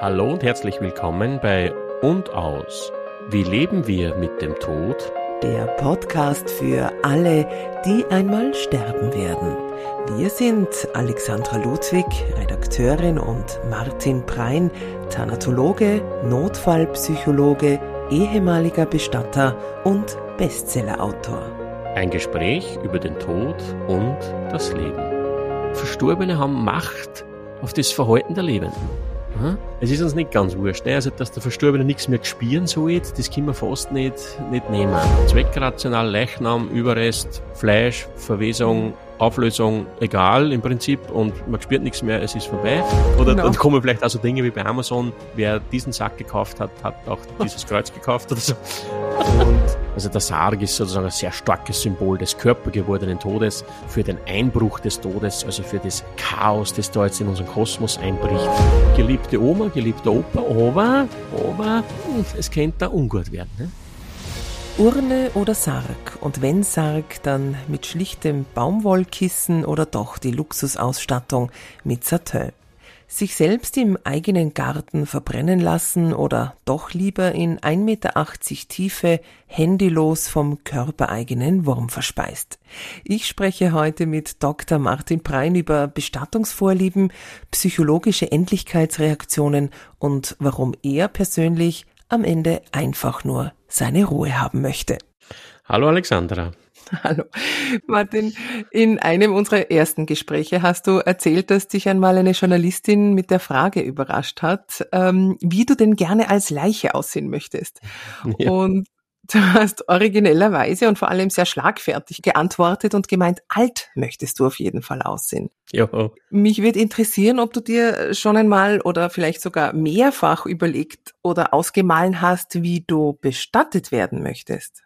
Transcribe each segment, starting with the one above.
Hallo und herzlich willkommen bei Und aus. Wie leben wir mit dem Tod? Der Podcast für alle, die einmal sterben werden. Wir sind Alexandra Ludwig, Redakteurin und Martin Prein, Thanatologe, Notfallpsychologe, ehemaliger Bestatter und Bestsellerautor. Ein Gespräch über den Tod und das Leben. Verstorbene haben Macht auf das Verhalten der Lebenden. Es ist uns nicht ganz wurscht, ne? also dass der Verstorbene nichts mehr spüren soll, das können wir fast nicht, nicht nehmen. Zweckrational, Leichnam, Überrest, Fleisch, Verwesung, Auflösung, egal im Prinzip und man spürt nichts mehr, es ist vorbei. Oder genau. dann kommen vielleicht auch so Dinge wie bei Amazon, wer diesen Sack gekauft hat, hat auch dieses Kreuz gekauft oder so. Und also der Sarg ist sozusagen ein sehr starkes Symbol des körpergewordenen Todes für den Einbruch des Todes, also für das Chaos, das da jetzt in unseren Kosmos einbricht. Geliebte Oma, geliebter Opa, aber, aber, es könnte da ungut werden. Ne? Urne oder Sarg und wenn Sarg, dann mit schlichtem Baumwollkissen oder doch die Luxusausstattung mit Satin sich selbst im eigenen Garten verbrennen lassen oder doch lieber in 1,80 Meter Tiefe handylos vom körpereigenen Wurm verspeist. Ich spreche heute mit Dr. Martin Prein über Bestattungsvorlieben, psychologische Endlichkeitsreaktionen und warum er persönlich am Ende einfach nur seine Ruhe haben möchte. Hallo Alexandra. Hallo. Martin, in einem unserer ersten Gespräche hast du erzählt, dass dich einmal eine Journalistin mit der Frage überrascht hat, ähm, wie du denn gerne als Leiche aussehen möchtest. Ja. Und du hast originellerweise und vor allem sehr schlagfertig geantwortet und gemeint, alt möchtest du auf jeden Fall aussehen. Ja. Mich würde interessieren, ob du dir schon einmal oder vielleicht sogar mehrfach überlegt oder ausgemahlen hast, wie du bestattet werden möchtest.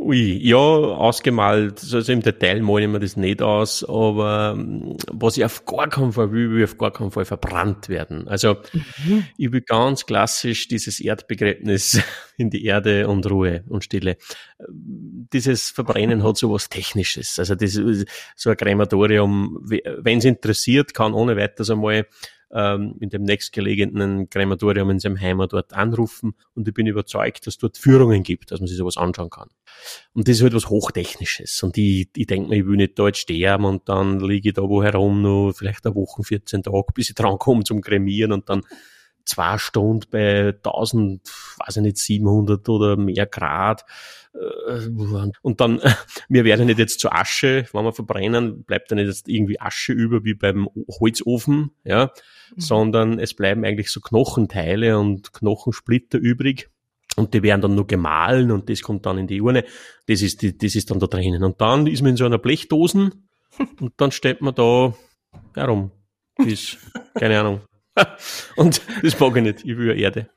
Ui, ja, ausgemalt, also im Detail male ich mir das nicht aus, aber ähm, was ich auf gar keinen Fall will, will auf gar keinen Fall verbrannt werden. Also mhm. ich will ganz klassisch dieses Erdbegräbnis in die Erde und Ruhe und Stille. Dieses Verbrennen hat so was Technisches. Also das, so ein Krematorium, wenn es interessiert, kann ohne weiteres einmal ähm, in dem nächstgelegenen Krematorium in seinem Heimatort anrufen und ich bin überzeugt, dass dort Führungen gibt, dass man sich sowas anschauen kann. Und das ist halt was Hochtechnisches und ich, ich denke mir, ich will nicht dort sterben und dann liege ich da wo herum noch vielleicht eine Woche, 14 Tage, bis ich dran komme zum Kremieren und dann zwei Stunden bei 1000, weiß ich nicht, 700 oder mehr Grad. Äh, und dann, wir werden nicht jetzt zu Asche, wenn wir verbrennen, bleibt dann nicht jetzt irgendwie Asche über wie beim Holzofen, ja, mhm. sondern es bleiben eigentlich so Knochenteile und Knochensplitter übrig. Und die werden dann nur gemahlen und das kommt dann in die Urne. Das ist, die, das ist dann da drinnen. Und dann ist man in so einer Blechdosen und dann steht man da herum. Bis, keine Ahnung, Und das mag ich nicht. Ich will Erde.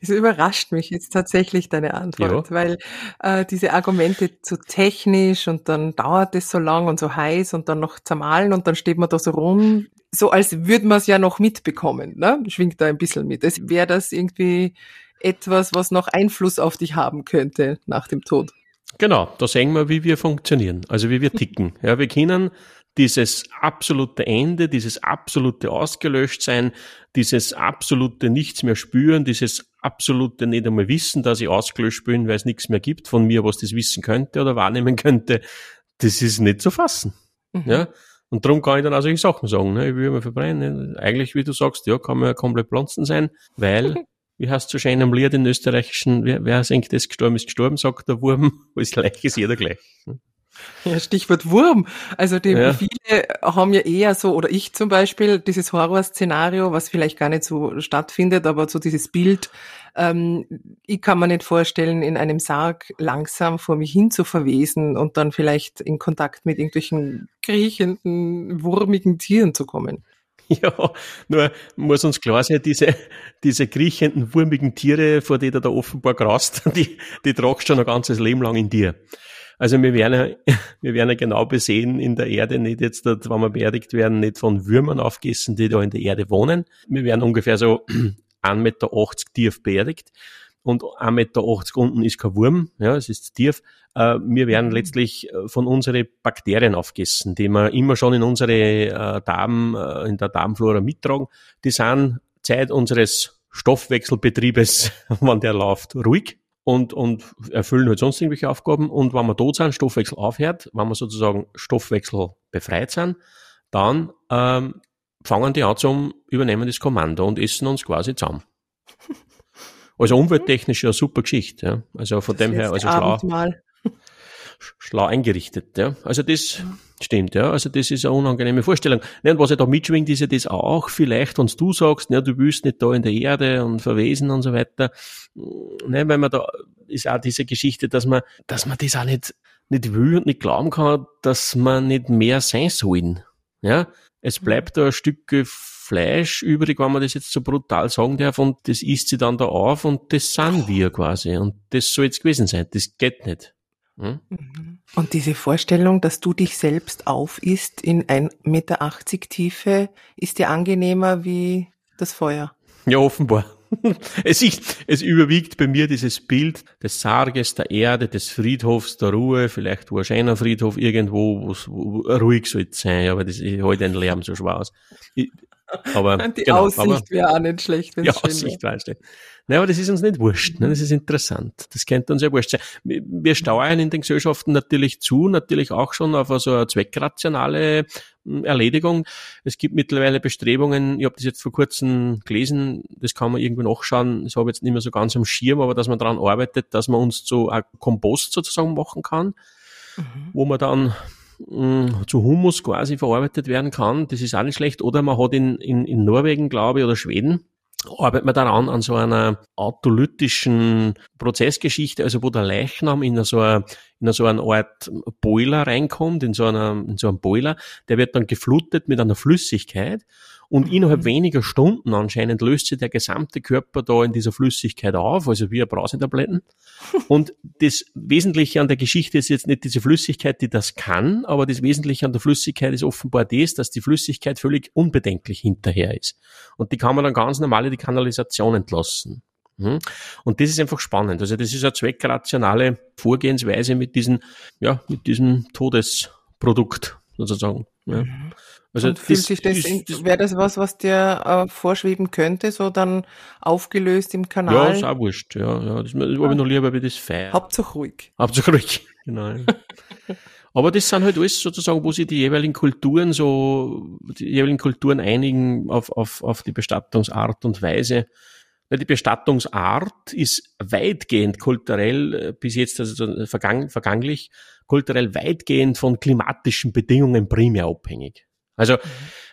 Es überrascht mich jetzt tatsächlich deine Antwort, ja. weil äh, diese Argumente zu technisch und dann dauert es so lang und so heiß und dann noch zermahlen und dann steht man da so rum, so als würde man es ja noch mitbekommen, ne? Schwingt da ein bisschen mit. Es wäre das irgendwie etwas, was noch Einfluss auf dich haben könnte nach dem Tod. Genau, da sehen wir, wie wir funktionieren, also wie wir ticken. Ja, wir können dieses absolute Ende, dieses absolute Ausgelöschtsein, dieses absolute Nichts mehr spüren, dieses absolute nicht einmal wissen, dass ich ausgelöscht bin, weil es nichts mehr gibt von mir, was das wissen könnte oder wahrnehmen könnte, das ist nicht zu fassen. Mhm. Ja? Und darum kann ich dann auch solche Sachen sagen. Ne? Ich will mal verbrennen. Eigentlich, wie du sagst, ja, kann man ja komplett Pflanzen sein, weil, wie heißt so schön am Lied in österreichischen, wer, wer denkt, das gestorben ist gestorben, sagt der Wurm, als gleich ist jeder gleich. Ja, Stichwort Wurm. Also die ja. viele haben ja eher so, oder ich zum Beispiel, dieses Horrorszenario, was vielleicht gar nicht so stattfindet, aber so dieses Bild, ähm, ich kann mir nicht vorstellen, in einem Sarg langsam vor mich hin zu verwesen und dann vielleicht in Kontakt mit irgendwelchen kriechenden, wurmigen Tieren zu kommen. Ja, nur muss uns klar sein, diese, diese kriechenden, wurmigen Tiere, vor denen du da offenbar graust, die, die tragst schon ein ganzes Leben lang in dir. Also wir werden ja, wir werden ja genau besehen in der Erde, nicht jetzt, wenn wir beerdigt werden, nicht von Würmern aufgegessen, die da in der Erde wohnen. Wir werden ungefähr so 1,80 Meter tief beerdigt. und 1,80 Meter unten ist kein Wurm, ja, es ist tief. Äh, wir werden letztlich äh, von unseren Bakterien aufgegessen, die wir immer schon in unsere äh, Darm, in der Darmflora mittragen. Die sind Zeit unseres Stoffwechselbetriebes, wann der läuft, ruhig und, und erfüllen halt sonst irgendwelche Aufgaben. Und wenn wir tot sind, Stoffwechsel aufhört, wenn wir sozusagen Stoffwechsel befreit sind, dann ähm, fangen die an zum Übernehmen das Kommando und essen uns quasi zusammen. Also umwelttechnisch eine super Geschichte. Ja. Also von das dem her, also schlau, schlau eingerichtet. Ja. Also das ja. stimmt, ja. Also das ist eine unangenehme Vorstellung. Ne, und was ja da mitschwingt, ist ja das auch vielleicht, wenn du sagst, ne, du willst nicht da in der Erde und verwesen und so weiter. Ne, weil man da ist auch diese Geschichte, dass man, dass man das auch nicht, nicht will und nicht glauben kann, dass man nicht mehr sein sollen. Ja. Es bleibt da ein Stück Fleisch übrig, wenn man das jetzt so brutal sagen darf, und das isst sie dann da auf und das sind wir quasi. Und das soll jetzt gewesen sein. Das geht nicht. Hm? Mhm. Und diese Vorstellung, dass du dich selbst aufisst in 1,80 Meter Tiefe, ist dir angenehmer wie das Feuer? Ja, offenbar. es, ist, es überwiegt bei mir dieses Bild des Sarges, der Erde, des Friedhofs, der Ruhe, vielleicht wo ein schöner Friedhof irgendwo, wo ruhig soll sein, aber das ist heute ein Lärm so schwer aus. Aber, die genau, Aussicht wäre auch nicht schlecht. Die Aussicht wäre schlecht. Nein, aber das ist uns nicht wurscht. Ne? Das ist interessant. Das könnte uns ja wurscht sein. Wir steuern in den Gesellschaften natürlich zu, natürlich auch schon auf so eine zweckrationale hm, Erledigung. Es gibt mittlerweile Bestrebungen, ich habe das jetzt vor kurzem gelesen, das kann man irgendwo nachschauen, das habe ich jetzt nicht mehr so ganz am Schirm, aber dass man daran arbeitet, dass man uns so ein Kompost sozusagen machen kann, mhm. wo man dann zu Humus quasi verarbeitet werden kann. Das ist auch nicht schlecht. Oder man hat in, in, in Norwegen, glaube ich, oder Schweden, arbeitet man daran an so einer autolytischen Prozessgeschichte, also wo der Leichnam in so, eine, in so eine Art Boiler reinkommt, in so, einer, in so einem Boiler, der wird dann geflutet mit einer Flüssigkeit und innerhalb weniger Stunden anscheinend löst sich der gesamte Körper da in dieser Flüssigkeit auf, also wie ein Brausetabletten. Und das Wesentliche an der Geschichte ist jetzt nicht diese Flüssigkeit, die das kann, aber das Wesentliche an der Flüssigkeit ist offenbar das, dass die Flüssigkeit völlig unbedenklich hinterher ist. Und die kann man dann ganz normal in die Kanalisation entlassen. Hm? Und das ist einfach spannend. Also das ist eine zweckrationale Vorgehensweise mit diesem, ja, mit diesem Todesprodukt sozusagen. Ja. Mhm. Also und fühlt das, sich das, das wäre das was, was dir äh, vorschweben könnte, so dann aufgelöst im Kanal? Ja, ist auch wurscht, ja, ja. Das habe ich noch lieber wie das Feier. Hauptsache ruhig. Hauptsache ruhig, genau. Aber das sind halt alles sozusagen, wo sich die jeweiligen Kulturen so, die jeweiligen Kulturen einigen auf, auf, auf die Bestattungsart und Weise. Die Bestattungsart ist weitgehend kulturell, äh, bis jetzt also vergang, verganglich, kulturell weitgehend von klimatischen Bedingungen primär abhängig. Also mhm.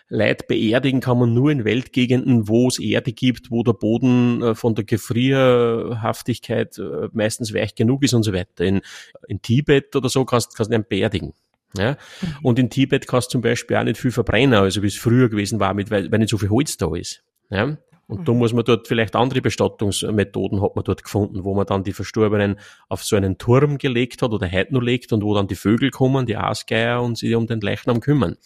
Leid beerdigen kann man nur in Weltgegenden, wo es Erde gibt, wo der Boden äh, von der Gefrierhaftigkeit äh, meistens weich genug ist und so weiter. In, in Tibet oder so kannst, kannst du nicht beerdigen. Ja? Mhm. Und in Tibet kannst du zum Beispiel auch nicht viel verbrennen, also wie es früher gewesen war, mit, weil, weil nicht so viel Holz da ist. Ja? Und mhm. da muss man dort vielleicht andere Bestattungsmethoden hat man dort gefunden, wo man dann die Verstorbenen auf so einen Turm gelegt hat oder heute noch legt und wo dann die Vögel kommen, die Aasgeier und sich um den Leichnam kümmern.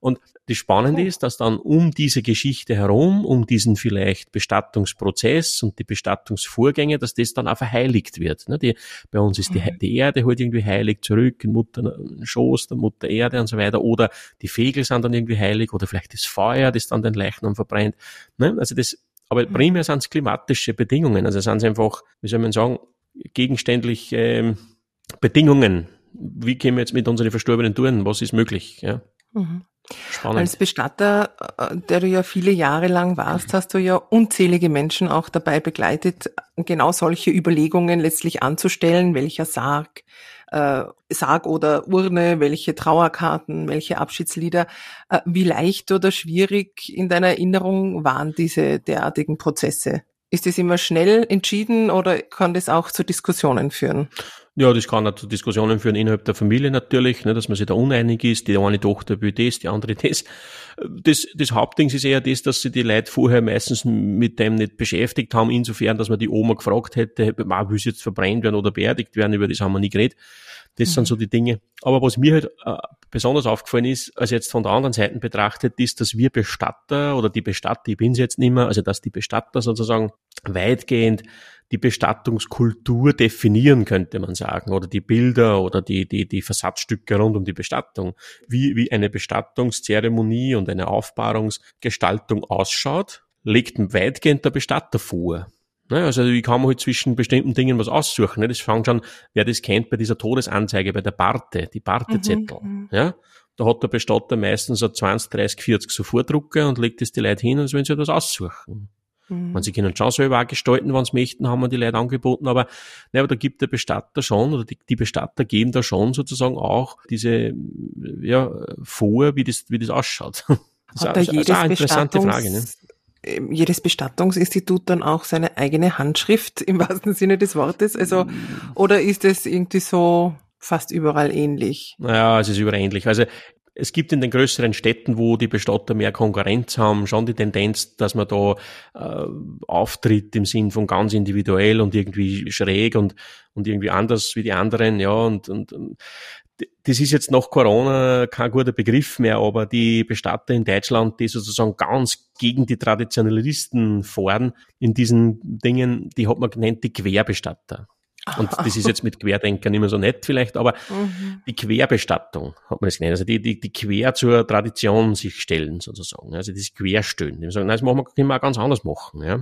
Und das Spannende ist, dass dann um diese Geschichte herum, um diesen vielleicht Bestattungsprozess und die Bestattungsvorgänge, dass das dann auch verheiligt wird. Ne? Die, bei uns ist die, mhm. die Erde halt irgendwie heilig zurück, in Mutter Schoß, der Mutter Erde und so weiter. Oder die Fegel sind dann irgendwie heilig oder vielleicht das Feuer, das dann den Leichnam verbrennt. Ne? Also das, aber mhm. primär sind es klimatische Bedingungen. Also sind es einfach, wie soll man sagen, gegenständlich ähm, Bedingungen. Wie gehen wir jetzt mit unseren Verstorbenen tun? Was ist möglich? Ja. Mhm. Spannend. Als Bestatter, äh, der du ja viele Jahre lang warst, hast du ja unzählige Menschen auch dabei begleitet, genau solche Überlegungen letztlich anzustellen, welcher Sarg, äh, Sarg oder Urne, welche Trauerkarten, welche Abschiedslieder. Äh, wie leicht oder schwierig in deiner Erinnerung waren diese derartigen Prozesse? Ist es immer schnell entschieden oder kann das auch zu Diskussionen führen? Ja, das kann auch zu Diskussionen führen innerhalb der Familie natürlich, ne, dass man sich da uneinig ist, die eine Tochter will das, die andere das. Das, das Hauptding ist eher das, dass sie die Leute vorher meistens mit dem nicht beschäftigt haben, insofern, dass man die Oma gefragt hätte, will sie jetzt verbrennt werden oder beerdigt werden, über das haben wir nie geredet. Das mhm. sind so die Dinge. Aber was mir halt äh, besonders aufgefallen ist, als jetzt von der anderen Seite betrachtet, ist, dass wir Bestatter oder die Bestatter, ich bin es jetzt nicht mehr, also dass die Bestatter sozusagen weitgehend die Bestattungskultur definieren, könnte man sagen, oder die Bilder oder die, die, die Versatzstücke rund um die Bestattung, wie, wie eine Bestattungszeremonie und eine Aufbahrungsgestaltung ausschaut, legt weitgehend der Bestatter vor. Ne, also ich kann mir halt zwischen bestimmten Dingen was aussuchen. Ne? Das fängt schon, wer das kennt, bei dieser Todesanzeige, bei der Barte, die Bartezettel. Mhm. Ja? Da hat der Bestatter meistens so 20, 30, 40 so Vordrucker und legt das die Leute hin, als wenn sie das aussuchen. Mhm. Man, sie können schon selber auch gestalten, wenn sie möchten, haben wir die Leute angeboten, aber, ne, aber da gibt der Bestatter schon, oder die, die Bestatter geben da schon sozusagen auch diese, ja, vor, wie das, wie das ausschaut. Das hat ist, da jedes eine interessante Frage, ne? Ähm, jedes Bestattungsinstitut dann auch seine eigene Handschrift im wahrsten Sinne des Wortes? Also, oder ist es irgendwie so fast überall ähnlich? Ja, es ist überall ähnlich. Also, es gibt in den größeren Städten, wo die Bestatter mehr Konkurrenz haben, schon die Tendenz, dass man da äh, auftritt im Sinn von ganz individuell und irgendwie schräg und, und irgendwie anders wie die anderen, ja, und, und das ist jetzt nach Corona kein guter Begriff mehr, aber die Bestatter in Deutschland, die sozusagen ganz gegen die Traditionalisten fahren in diesen Dingen, die hat man genannt die Querbestatter. Und das ist jetzt mit Querdenkern immer so nett vielleicht, aber mhm. die Querbestattung hat man das genannt. Also die, die, die quer zur Tradition sich stellen sozusagen. Also das Querstellen. Die sagen, nein, das machen wir, können wir auch ganz anders machen. Ja.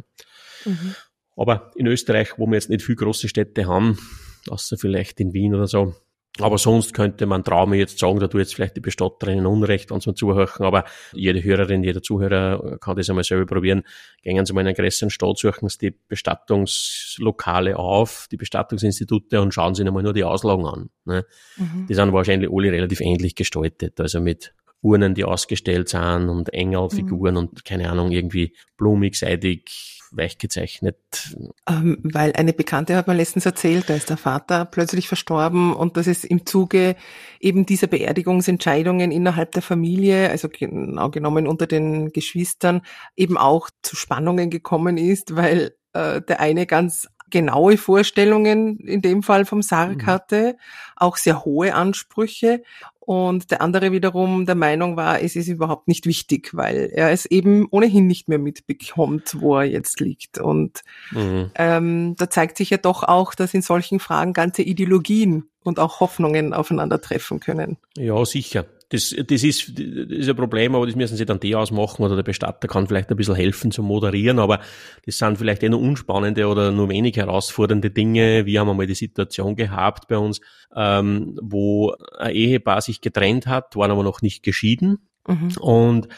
Mhm. Aber in Österreich, wo wir jetzt nicht viel große Städte haben, außer vielleicht in Wien oder so, aber sonst könnte man trauen jetzt sagen, da tue jetzt vielleicht die Bestatterinnen Unrecht, wenn sie mir zuhören, aber jede Hörerin, jeder Zuhörer kann das einmal selber probieren. Gehen Sie mal in einen größeren Stadt, suchen Sie die Bestattungslokale auf, die Bestattungsinstitute und schauen Sie Ihnen mal nur die Auslagen an. Ne? Mhm. Die sind wahrscheinlich alle relativ ähnlich gestaltet, also mit Urnen, die ausgestellt sind und Engelfiguren mhm. und keine Ahnung, irgendwie blumig, seidig, weich. Ähm, weil eine Bekannte hat mir letztens erzählt, da ist der Vater plötzlich verstorben und dass es im Zuge eben dieser Beerdigungsentscheidungen innerhalb der Familie, also genau genommen unter den Geschwistern, eben auch zu Spannungen gekommen ist, weil äh, der eine ganz genaue Vorstellungen in dem Fall vom Sarg mhm. hatte, auch sehr hohe Ansprüche und der andere wiederum der Meinung war, es ist überhaupt nicht wichtig, weil er es eben ohnehin nicht mehr mitbekommt, wo er jetzt liegt. Und mhm. ähm, da zeigt sich ja doch auch, dass in solchen Fragen ganze Ideologien und auch Hoffnungen aufeinandertreffen können. Ja, sicher das, das, ist, das ist ein Problem, aber das müssen sie dann die ausmachen oder der Bestatter kann vielleicht ein bisschen helfen zu moderieren, aber das sind vielleicht eher nur unspannende oder nur wenig herausfordernde Dinge. Wir haben einmal die Situation gehabt bei uns, ähm, wo ein Ehepaar sich getrennt hat, waren aber noch nicht geschieden mhm. und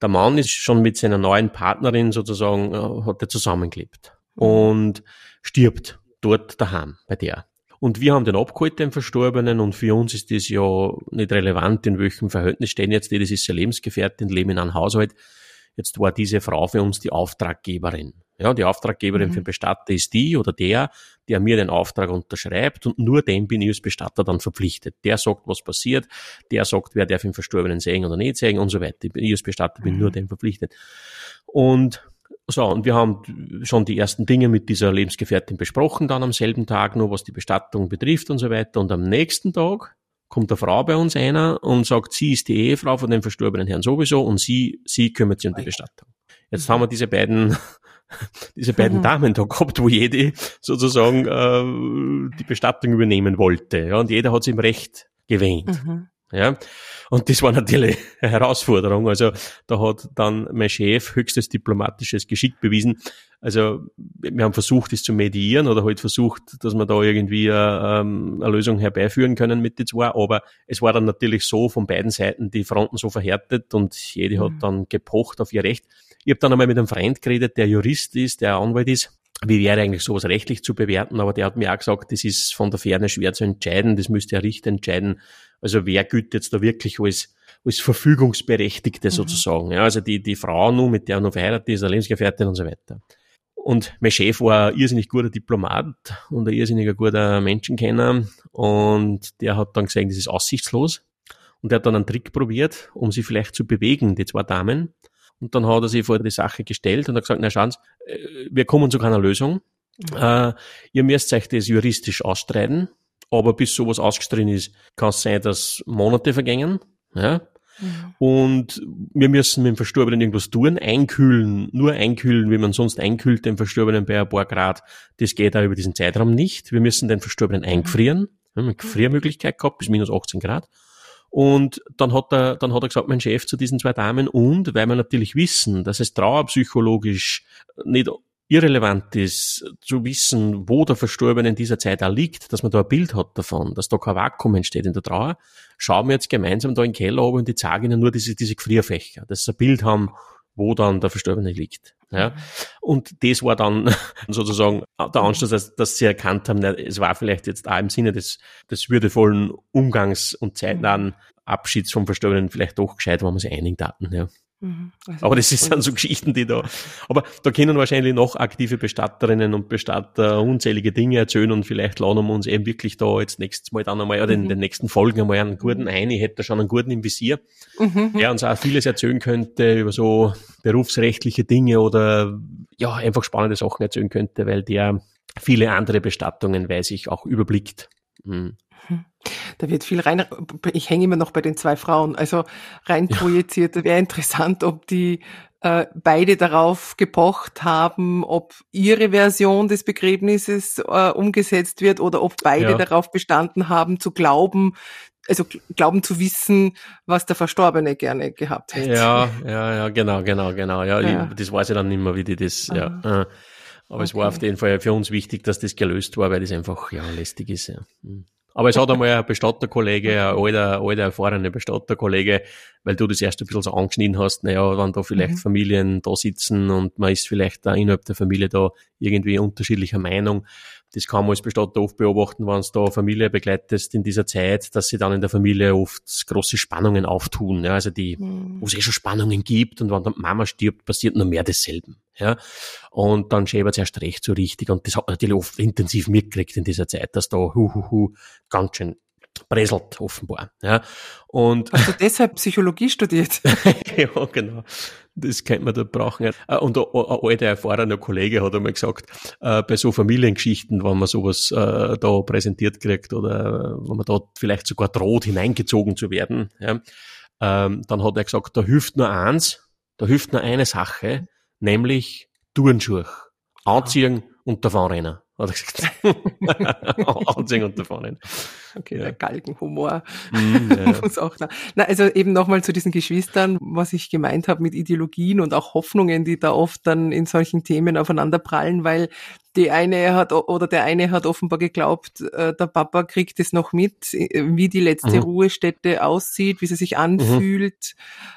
der Mann ist schon mit seiner neuen Partnerin sozusagen, äh, hat er zusammengelebt mhm. und stirbt dort daheim bei der. Und wir haben den abgeholt, den Verstorbenen, und für uns ist das ja nicht relevant, in welchem Verhältnis stehen jetzt die, das ist ja Lebensgefährtin, leben in einem Haushalt. Jetzt war diese Frau für uns die Auftraggeberin. Ja, die Auftraggeberin mhm. für den Bestatter ist die oder der, der mir den Auftrag unterschreibt und nur dem bin ich als Bestatter dann verpflichtet. Der sagt, was passiert, der sagt, wer darf den Verstorbenen sehen oder nicht sehen und so weiter. Ich als Bestatter bin mhm. nur dem verpflichtet. Und so, und wir haben schon die ersten Dinge mit dieser Lebensgefährtin besprochen, dann am selben Tag nur, was die Bestattung betrifft und so weiter. Und am nächsten Tag kommt eine Frau bei uns einer und sagt, sie ist die Ehefrau von dem verstorbenen Herrn sowieso und sie, sie kümmert sich um die Bestattung. Jetzt haben wir diese beiden, diese beiden mhm. Damen da gehabt, wo jede sozusagen äh, die Bestattung übernehmen wollte. Ja, und jeder hat sich im Recht gewähnt. Mhm. Ja, und das war natürlich eine Herausforderung. Also da hat dann mein Chef höchstes diplomatisches Geschick bewiesen. Also wir haben versucht, das zu medieren oder halt versucht, dass wir da irgendwie eine, ähm, eine Lösung herbeiführen können mit den zwei. Aber es war dann natürlich so von beiden Seiten die Fronten so verhärtet und jede mhm. hat dann gepocht auf ihr Recht. Ich habe dann einmal mit einem Freund geredet, der Jurist ist, der Anwalt ist wie wäre eigentlich sowas rechtlich zu bewerten, aber der hat mir auch gesagt, das ist von der Ferne schwer zu entscheiden, das müsste ein Richter entscheiden. Also wer gilt jetzt da wirklich als, als Verfügungsberechtigte mhm. sozusagen? Ja, also die, die Frau nun, mit der er noch verheiratet ist, eine Lebensgefährtin und so weiter. Und mein Chef war ein irrsinnig guter Diplomat und ein irrsinniger guter Menschenkenner und der hat dann gesagt, das ist aussichtslos. Und der hat dann einen Trick probiert, um sie vielleicht zu bewegen, die zwei Damen. Und dann hat er sich vor die Sache gestellt und hat gesagt, na schauen Sie, äh, wir kommen zu keiner Lösung. Mhm. Äh, ihr müsst euch das juristisch ausstreiten, aber bis sowas ausgestritten ist, kann es sein, dass Monate vergängen. Ja? Mhm. Und wir müssen mit dem Verstorbenen irgendwas tun, einkühlen, nur einkühlen, wie man sonst einkühlt, den Verstorbenen bei ein paar Grad. Das geht auch über diesen Zeitraum nicht. Wir müssen den Verstorbenen mhm. eingefrieren. Wir haben eine Gefriermöglichkeit gehabt bis minus 18 Grad. Und dann hat er, dann hat er gesagt, mein Chef zu diesen zwei Damen, und weil wir natürlich wissen, dass es trauerpsychologisch nicht irrelevant ist, zu wissen, wo der Verstorbene in dieser Zeit auch liegt, dass man da ein Bild hat davon, dass da kein Vakuum entsteht in der Trauer, schauen wir jetzt gemeinsam da in den Keller oben und die zeigen ihnen nur diese, diese Gefrierfächer, dass sie ein Bild haben, wo dann der Verstorbene liegt. Ja. Und das war dann sozusagen der Anschluss, dass, dass sie erkannt haben, es war vielleicht jetzt auch im Sinne des, des würdevollen Umgangs und zeitnahen Abschieds vom Verstorbenen vielleicht doch gescheit, wenn man sich einigen hatten. Ja. Mhm. Also aber das ist dann so Geschichten, die da, aber da können wahrscheinlich noch aktive Bestatterinnen und Bestatter unzählige Dinge erzählen und vielleicht laden wir uns eben wirklich da jetzt nächstes Mal dann einmal, oder in mhm. den nächsten Folgen einmal einen guten mhm. ein, ich hätte schon einen guten im Visier, mhm. der uns auch vieles erzählen könnte über so berufsrechtliche Dinge oder ja, einfach spannende Sachen erzählen könnte, weil der viele andere Bestattungen, weiß ich, auch überblickt. Mhm. Da wird viel rein, ich hänge immer noch bei den zwei Frauen, also rein projiziert, wäre interessant, ob die äh, beide darauf gepocht haben, ob ihre Version des Begräbnisses äh, umgesetzt wird oder ob beide ja. darauf bestanden haben, zu glauben, also glauben zu wissen, was der Verstorbene gerne gehabt hätte. Ja, ja, ja, genau, genau, genau. Ja, ja. Ich, das weiß ich dann nicht mehr, wie die das, Aha. ja. Aber okay. es war auf jeden Fall für uns wichtig, dass das gelöst war, weil das einfach, ja, lästig ist, ja. Aber es hat einmal ein Bestatterkollege, ein alter, alter erfahrener Bestatterkollege, weil du das erst ein bisschen so angeschnitten hast, naja, wenn da vielleicht mhm. Familien da sitzen und man ist vielleicht da innerhalb der Familie da irgendwie unterschiedlicher Meinung, das kann man als Bestatter oft beobachten, wenn es da Familie begleitest in dieser Zeit, dass sie dann in der Familie oft große Spannungen auftun. Ja, also die, mhm. wo es eh schon Spannungen gibt und wenn dann Mama stirbt, passiert nur mehr desselben. Ja, und dann schäbert es erst recht so richtig und das hat man natürlich oft intensiv mitgekriegt in dieser Zeit, dass da hu, hu, hu, ganz schön breselt offenbar. Ja. Und Hast du deshalb Psychologie studiert? ja, genau. Das könnte man da brauchen. Äh, und ein, ein alter, erfahrener Kollege hat einmal gesagt, äh, bei so Familiengeschichten, wenn man sowas äh, da präsentiert kriegt oder wenn man da vielleicht sogar droht, hineingezogen zu werden, ja, ähm, dann hat er gesagt, da hilft nur eins, da hilft nur eine Sache, nämlich Turnschuhe. Anziehen und davonrennen hat er gesagt. Anziehen und davon. Okay, ja. der Galgenhumor. Mm, ja. Muss auch da. Na, also eben nochmal zu diesen Geschwistern, was ich gemeint habe mit Ideologien und auch Hoffnungen, die da oft dann in solchen Themen aufeinander prallen, weil die eine hat oder der eine hat offenbar geglaubt, äh, der Papa kriegt es noch mit, wie die letzte mhm. Ruhestätte aussieht, wie sie sich mhm. anfühlt,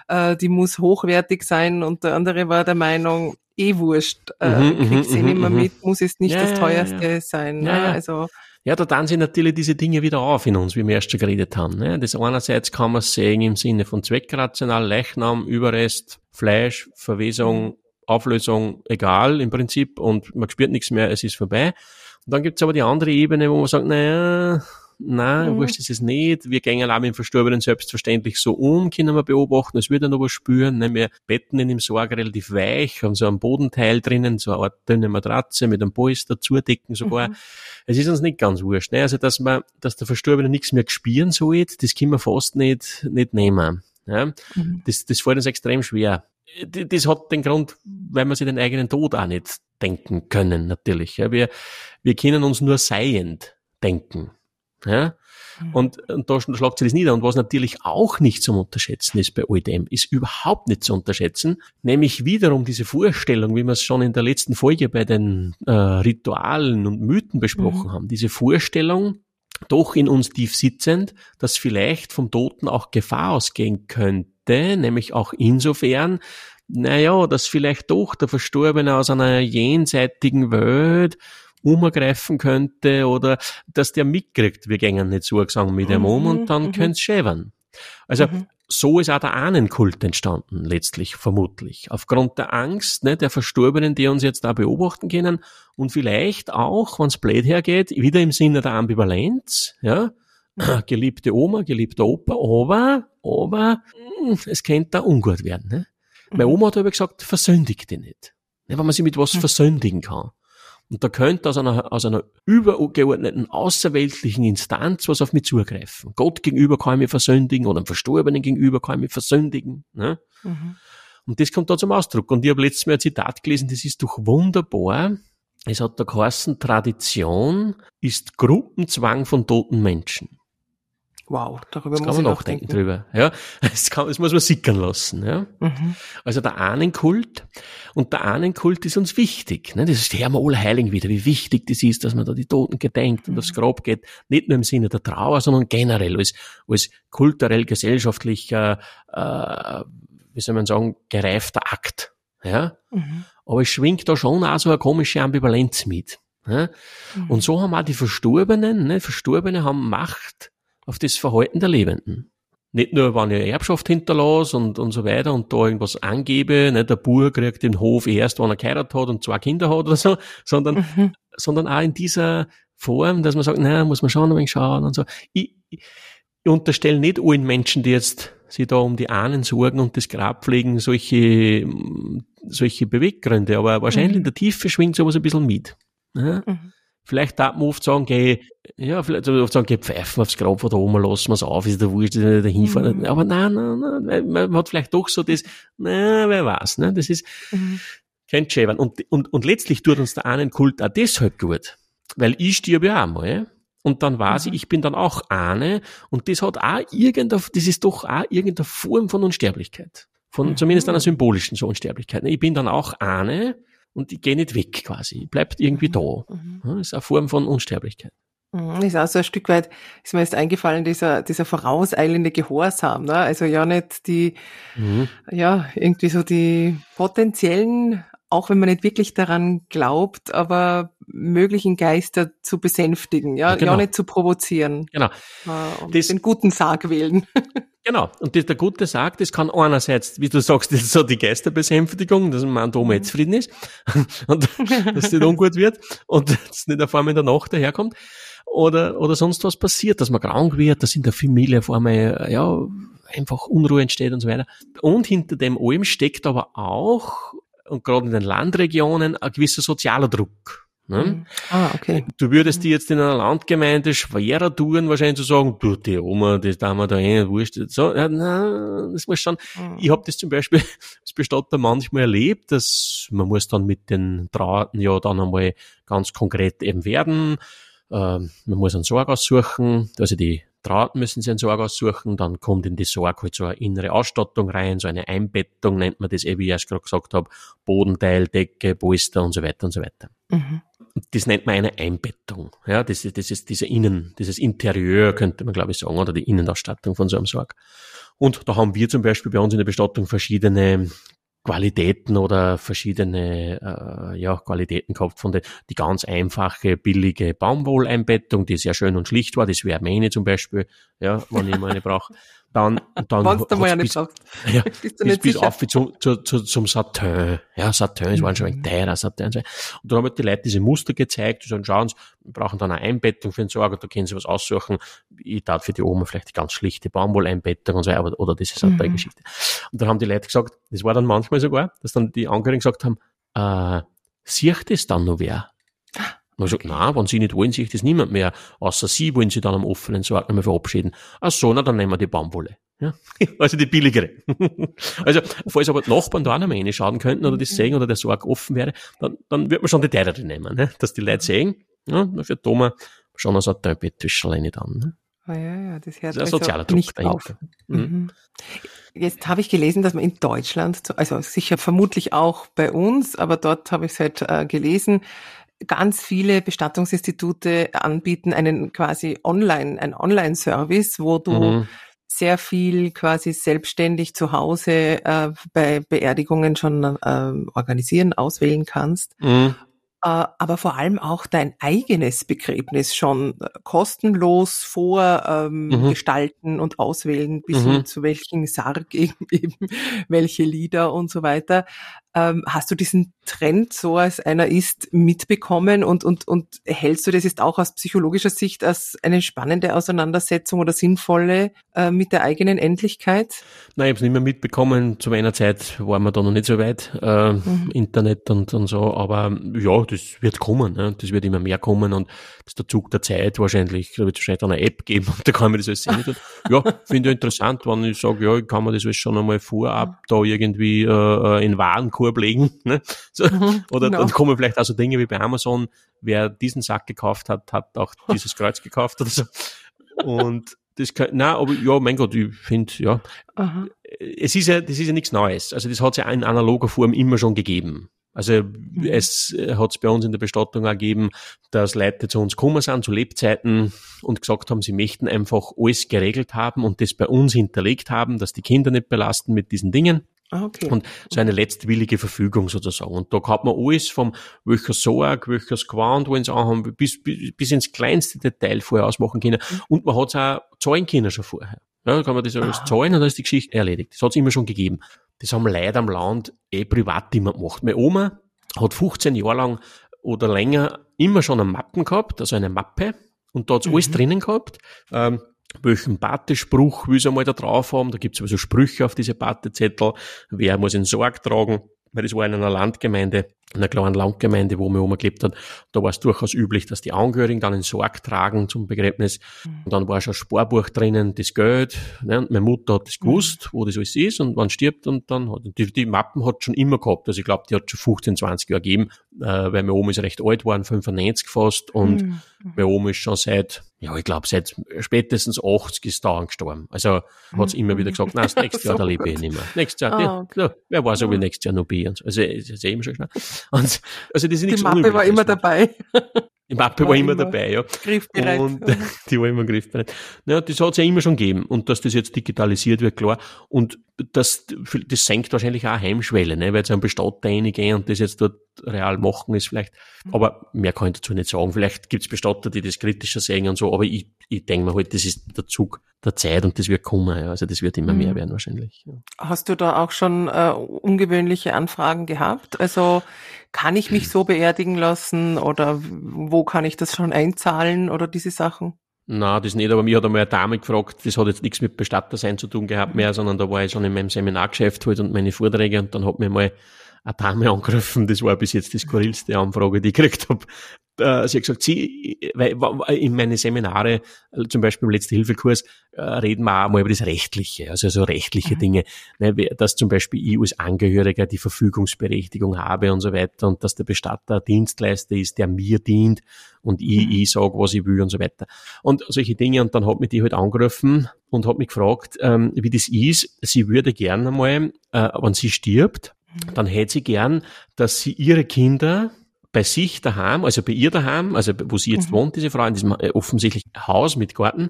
mhm. die muss hochwertig sein und der andere war der Meinung, eh wurscht, äh, mhm, mhm kriegst eh nicht mehr mhm, mit, muss es nicht ja, das teuerste ja, sein. Ja, ne? Also ja, da dann sich natürlich diese Dinge wieder auf in uns, wie wir erst schon geredet haben. Ne? Das einerseits kann man sehen im Sinne von zweckrational, Leichnam, Überrest, Fleisch, Verwesung, Auflösung, egal im Prinzip und man spürt nichts mehr, es ist vorbei. Und dann gibt's aber die andere Ebene, wo man sagt, naja, nein, mhm. wurscht ist es nicht. Wir gehen auch mit dem Verstorbenen selbstverständlich so um, können wir beobachten, es wird ja noch was spüren. Ne? Wir betten ihn im Sorg relativ weich, haben so einen Bodenteil drinnen, so eine Art dünne Matratze mit einem Polster, zudecken sogar. Mhm. Es ist uns nicht ganz wurscht. Ne? Also, dass man, dass der Verstorbene nichts mehr spüren soll, das können wir fast nicht, nicht nehmen. Ja? Mhm. Das, das fällt uns extrem schwer. Das hat den Grund, weil wir sich den eigenen Tod auch nicht denken können, natürlich. Ja? Wir, wir können uns nur seiend denken. Ja? Mhm. Und, und da schlagt sie das nieder. Und was natürlich auch nicht zum Unterschätzen ist bei dem, ist überhaupt nicht zu unterschätzen, nämlich wiederum diese Vorstellung, wie wir es schon in der letzten Folge bei den äh, Ritualen und Mythen besprochen mhm. haben, diese Vorstellung, doch in uns tief sitzend, dass vielleicht vom Toten auch Gefahr ausgehen könnte, nämlich auch insofern, naja, dass vielleicht doch der Verstorbene aus einer jenseitigen Welt umgreifen könnte oder dass der mitkriegt, wir gehen nicht so sagen mit dem um und dann mhm. könnte schäbern. Also mhm. so ist auch der Ahnenkult entstanden, letztlich, vermutlich. Aufgrund der Angst ne, der Verstorbenen, die uns jetzt da beobachten können und vielleicht auch, wenn es blöd hergeht, wieder im Sinne der Ambivalenz, ja, geliebte Oma, geliebter Opa, aber, aber, hm, es könnte da ungut werden. Ne? Meine mhm. Oma hat aber gesagt, versündig dich nicht. Ne, wenn man sich mit was mhm. versündigen kann. Und da könnte aus einer, aus einer übergeordneten außerweltlichen Instanz was auf mich zugreifen. Gott gegenüber kann ich mich versündigen oder einem Verstorbenen gegenüber kann ich mich versündigen. Ne? Mhm. Und das kommt da zum Ausdruck. Und ich habe letztes Mal ein Zitat gelesen, das ist doch wunderbar. Es hat da geheißen, Tradition ist Gruppenzwang von toten Menschen. Wow, darüber das muss kann man nachdenken. drüber. Ja, das, kann, das muss man sickern lassen. Ja. Mhm. Also der Ahnenkult und der Ahnenkult ist uns wichtig. Ne? Das wir alle Heiligen wieder, wie wichtig das ist, dass man da die Toten gedenkt und mhm. aufs Grab geht. Nicht nur im Sinne der Trauer, sondern generell als, als kulturell, gesellschaftlicher, äh, wie soll man sagen, gereifter Akt. Ja. Mhm. Aber es schwingt da schon auch so eine komische Ambivalenz mit. Ja? Mhm. Und so haben auch die Verstorbenen, ne? Verstorbene haben Macht auf das Verhalten der Lebenden. Nicht nur, wenn ich Erbschaft hinterlasse und, und so weiter und da irgendwas angebe, ne, der Bur kriegt den Hof erst, wenn er geheiratet hat und zwei Kinder hat oder so, sondern, mhm. sondern auch in dieser Form, dass man sagt, na, muss man schon ein wenig schauen und so. Ich, ich, ich unterstelle nicht allen Menschen, die jetzt sich da um die Ahnen sorgen und das Grab pflegen, solche, solche Beweggründe, aber wahrscheinlich mhm. in der Tiefe schwingt sowas ein bisschen mit. Ja? Mhm. Vielleicht darf man oft sagen, geh, ja, vielleicht oft sagen, geh pfeifen aufs Grab von da oben, lassen wir es auf, ist der Wurscht, da hinfahren. Mhm. Aber nein, nein, nein, man hat vielleicht doch so das, na, wer weiß, ne, das ist, mhm. kein Schäbern. Und, und, und letztlich tut uns der Ahnenkult auch deshalb gut, weil ich stirbe ja auch mal, ja. Und dann weiß mhm. ich, ich bin dann auch Ahne, und das hat auch irgendeine, das ist doch auch irgendeine Form von Unsterblichkeit. Von, mhm. zumindest einer symbolischen so Unsterblichkeit. Ich bin dann auch Ahne, und ich gehe nicht weg quasi. Bleibt irgendwie da. Mhm. Das ist eine Form von Unsterblichkeit. Mhm, ist auch so ein Stück weit, ist mir jetzt eingefallen, dieser, dieser vorauseilende Gehorsam, ne? Also ja nicht die, mhm. ja, irgendwie so die potenziellen, auch wenn man nicht wirklich daran glaubt, aber möglichen Geister zu besänftigen, ja, genau. ja nicht zu provozieren. Genau. Äh, und das, den guten Sarg wählen. Genau. Und das, der Gute sagt, das kann einerseits, wie du sagst, das ist so die Geisterbesänftigung, dass man da jetzt Frieden ist und dass es nicht ungut wird und dass nicht auf einmal in der Nacht daherkommt oder, oder sonst was passiert, dass man krank wird, dass in der Familie auf einmal, ja, einfach Unruhe entsteht und so weiter. Und hinter dem allem steckt aber auch, und gerade in den Landregionen, ein gewisser sozialer Druck. Ne? Mhm. Ah, okay. Du würdest die jetzt in einer Landgemeinde schwerer tun, wahrscheinlich zu sagen, du, die Oma, das da wir da eh, wurscht. So, ja, na, das muss schon. Mhm. Ich habe das zum Beispiel als Bestatter manchmal erlebt, dass man muss dann mit den Drahten ja dann einmal ganz konkret eben werden. Ähm, man muss einen Sorg aussuchen, also die Drahten müssen sie einen Sorg aussuchen, dann kommt in die Sorg halt so eine innere Ausstattung rein, so eine Einbettung nennt man das, eh, wie ich erst gerade gesagt habe, Bodenteil, Decke, Polster und so weiter und so weiter. Mhm das nennt man eine Einbettung. Ja, das, ist, das ist diese Innen, dieses Interieur, könnte man glaube ich sagen, oder die Innenausstattung von so einem Sarg. Und da haben wir zum Beispiel bei uns in der Bestattung verschiedene Qualitäten oder verschiedene äh, ja, Qualitäten gehabt von der die ganz einfache, billige Baumwolleinbettung, die sehr schön und schlicht war, das wäre meine zum Beispiel, ja, wenn ich meine brauche. Dann, dann Wenn's du mal ja nicht sagst. Ja, Bist du bis, bis auf zum, zum, zum, zum Satin. Ja, Satin, es waren schon ein mhm. teurer Satin. Und dann haben halt die Leute diese Muster gezeigt, die sagen, schauen Sie, wir brauchen dann eine Einbettung für den Sorger, da können Sie was aussuchen. Ich tat für die Oma vielleicht die ganz schlichte Baumwolleinbettung und so, aber, oder diese Satin-Geschichte. Mhm. Und dann haben die Leute gesagt, das war dann manchmal sogar, dass dann die Angehörigen gesagt haben, äh, sieht das dann noch wer? Und ich gesagt, na, wenn Sie nicht wollen, sich das niemand mehr. Außer Sie wollen Sie dann am offenen Sarg nicht mehr verabschieden. Ach so, na, dann nehmen wir die Baumwolle. Ja? Also die billigere. also, falls aber die Nachbarn da auch noch mal reinschauen könnten oder das sehen oder der Sarg offen wäre, dann, dann wird man schon die teurere nehmen, ne? dass die Leute sehen. Ja, für Thomas schon ein Satin-Bettwäscherlein nicht an. Ne? Ah, ja, ja, das hört das ist ein sozialer Druck nicht dahinter. Auf. Mhm. mhm. Jetzt habe ich gelesen, dass man in Deutschland, also sicher vermutlich auch bei uns, aber dort habe ich es halt äh, gelesen, ganz viele Bestattungsinstitute anbieten einen quasi online, ein Online-Service, wo du mhm. sehr viel quasi selbstständig zu Hause äh, bei Beerdigungen schon äh, organisieren, auswählen kannst. Mhm. Äh, aber vor allem auch dein eigenes Begräbnis schon äh, kostenlos vorgestalten ähm, mhm. und auswählen, bis mhm. hin zu welchen Sarg eben, eben welche Lieder und so weiter. Ähm, hast du diesen Trend, so als einer ist, mitbekommen und, und, und hältst du das jetzt auch aus psychologischer Sicht als eine spannende Auseinandersetzung oder sinnvolle äh, mit der eigenen Endlichkeit? Nein, ich habe es nicht mehr mitbekommen. Zu meiner Zeit waren wir da noch nicht so weit, äh, mhm. Internet und, und so, aber ja, das wird kommen, ne? das wird immer mehr kommen und das ist der Zug der Zeit wahrscheinlich, da wird es wahrscheinlich eine App geben und da kann man das alles sehen. ja, finde ich interessant, wenn ich sage, ja, kann man das alles schon einmal vorab da irgendwie äh, äh in Warenkorb legen. Ne? So, mhm, oder genau. dann kommen vielleicht also Dinge wie bei Amazon, wer diesen Sack gekauft hat, hat auch dieses Kreuz gekauft oder so. Und das kann, na, aber ja, mein Gott, ich finde, ja. Aha. Es ist ja, das ist ja nichts Neues. Also das hat es ja in analoger Form immer schon gegeben. Also mhm. es hat es bei uns in der Bestattung auch gegeben, dass Leute zu uns gekommen sind, zu Lebzeiten und gesagt haben, sie möchten einfach alles geregelt haben und das bei uns hinterlegt haben, dass die Kinder nicht belasten mit diesen Dingen. Ah, okay. Und so eine letztwillige Verfügung sozusagen. Und da hat man alles vom welcher Sorg, welches Gewand wollen sie anhaben, bis, bis, bis ins kleinste Detail vorher ausmachen können. Mhm. Und man hat es auch zahlen können schon vorher. Ja, da kann man das alles ah. zahlen und dann ist die Geschichte erledigt. Das hat es immer schon gegeben. Das haben Leute am Land eh privat immer gemacht. Meine Oma hat 15 Jahre lang oder länger immer schon eine Mappen gehabt, also eine Mappe. Und da hat mhm. alles drinnen gehabt. Ähm, welchen Batespruch will sie einmal da drauf haben. Da gibt es also Sprüche auf diese Batezettel. Wer muss in Sorg tragen? Weil das war in einer Landgemeinde in einer kleinen Landgemeinde, wo meine Oma gelebt hat, da war es durchaus üblich, dass die Angehörigen dann in Sorg tragen zum Begräbnis. Mhm. Und dann war schon ein Sparbuch drinnen, das Geld. Ne? Und meine Mutter hat das mhm. gewusst, wo das alles ist und wann stirbt. Und dann hat die, die Mappen hat schon immer gehabt. Also ich glaube, die hat schon 15, 20 Jahre gegeben, äh, weil meine Oma ist recht alt geworden, 95 fast. Und mhm. meine Oma ist schon seit, ja, ich glaube, seit spätestens 80 ist da gestorben. Also hat sie immer wieder gesagt, nein, das nächste Jahr, da lebe ich nicht mehr. Nächstes Jahr, ah, okay. ja, wer weiß, ob ich nächstes Jahr noch bin. Also, ist eben schon schnell. Und, also das ist Die Mappe war immer dabei. Die Mappe war, war immer, immer dabei, ja. Griffbereit. Und die war immer griffbereit. Ja, das hat es ja immer schon gegeben. Und dass das jetzt digitalisiert wird, klar. Und das, das senkt wahrscheinlich auch Heimschwelle, ne? weil jetzt ein Bestatter reingehen und das jetzt dort real machen ist vielleicht. Mhm. Aber mehr kann ich dazu nicht sagen. Vielleicht gibt es Bestatter, die das kritischer sehen und so. Aber ich, ich denke mir halt, das ist der Zug der Zeit und das wird kommen. Ja. Also das wird immer mehr mhm. werden wahrscheinlich. Ja. Hast du da auch schon äh, ungewöhnliche Anfragen gehabt? Also kann ich mich so beerdigen lassen oder wo kann ich das schon einzahlen oder diese Sachen? Na, das nicht, aber mir hat einmal eine Dame gefragt, das hat jetzt nichts mit Bestattersein zu tun gehabt mehr, sondern da war ich schon in meinem Seminargeschäft halt und meine Vorträge und dann hat mir mal eine Dame angegriffen, das war bis jetzt die skurrilste Anfrage, die ich gekriegt habe äh, sie hat gesagt, sie, weil in meine Seminare, äh, zum Beispiel im Letzte-Hilfe-Kurs, äh, reden wir auch mal über das Rechtliche, also so rechtliche mhm. Dinge, ne, dass zum Beispiel ich als Angehöriger die Verfügungsberechtigung habe und so weiter und dass der Bestatter Dienstleister ist, der mir dient und ich, mhm. ich sage, was ich will und so weiter. Und solche Dinge und dann hat mich die halt angerufen und hat mich gefragt, ähm, wie das ist. Sie würde gerne mal, äh, wenn sie stirbt. Dann hätte sie gern, dass sie ihre Kinder bei sich daheim, also bei ihr daheim, also wo sie jetzt mhm. wohnt, diese Frau, in diesem äh, offensichtlich Haus mit Garten,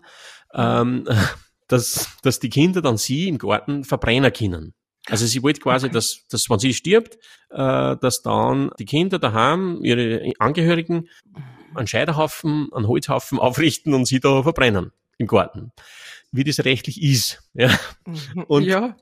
ähm, dass, dass die Kinder dann sie im Garten verbrennen können. Also sie wollte quasi, okay. dass, dass wenn sie stirbt, äh, dass dann die Kinder daheim, ihre Angehörigen, einen Scheiterhaufen, einen Holzhaufen aufrichten und sie da verbrennen im Garten. Wie das rechtlich ist. Ja. Mhm. Und ja.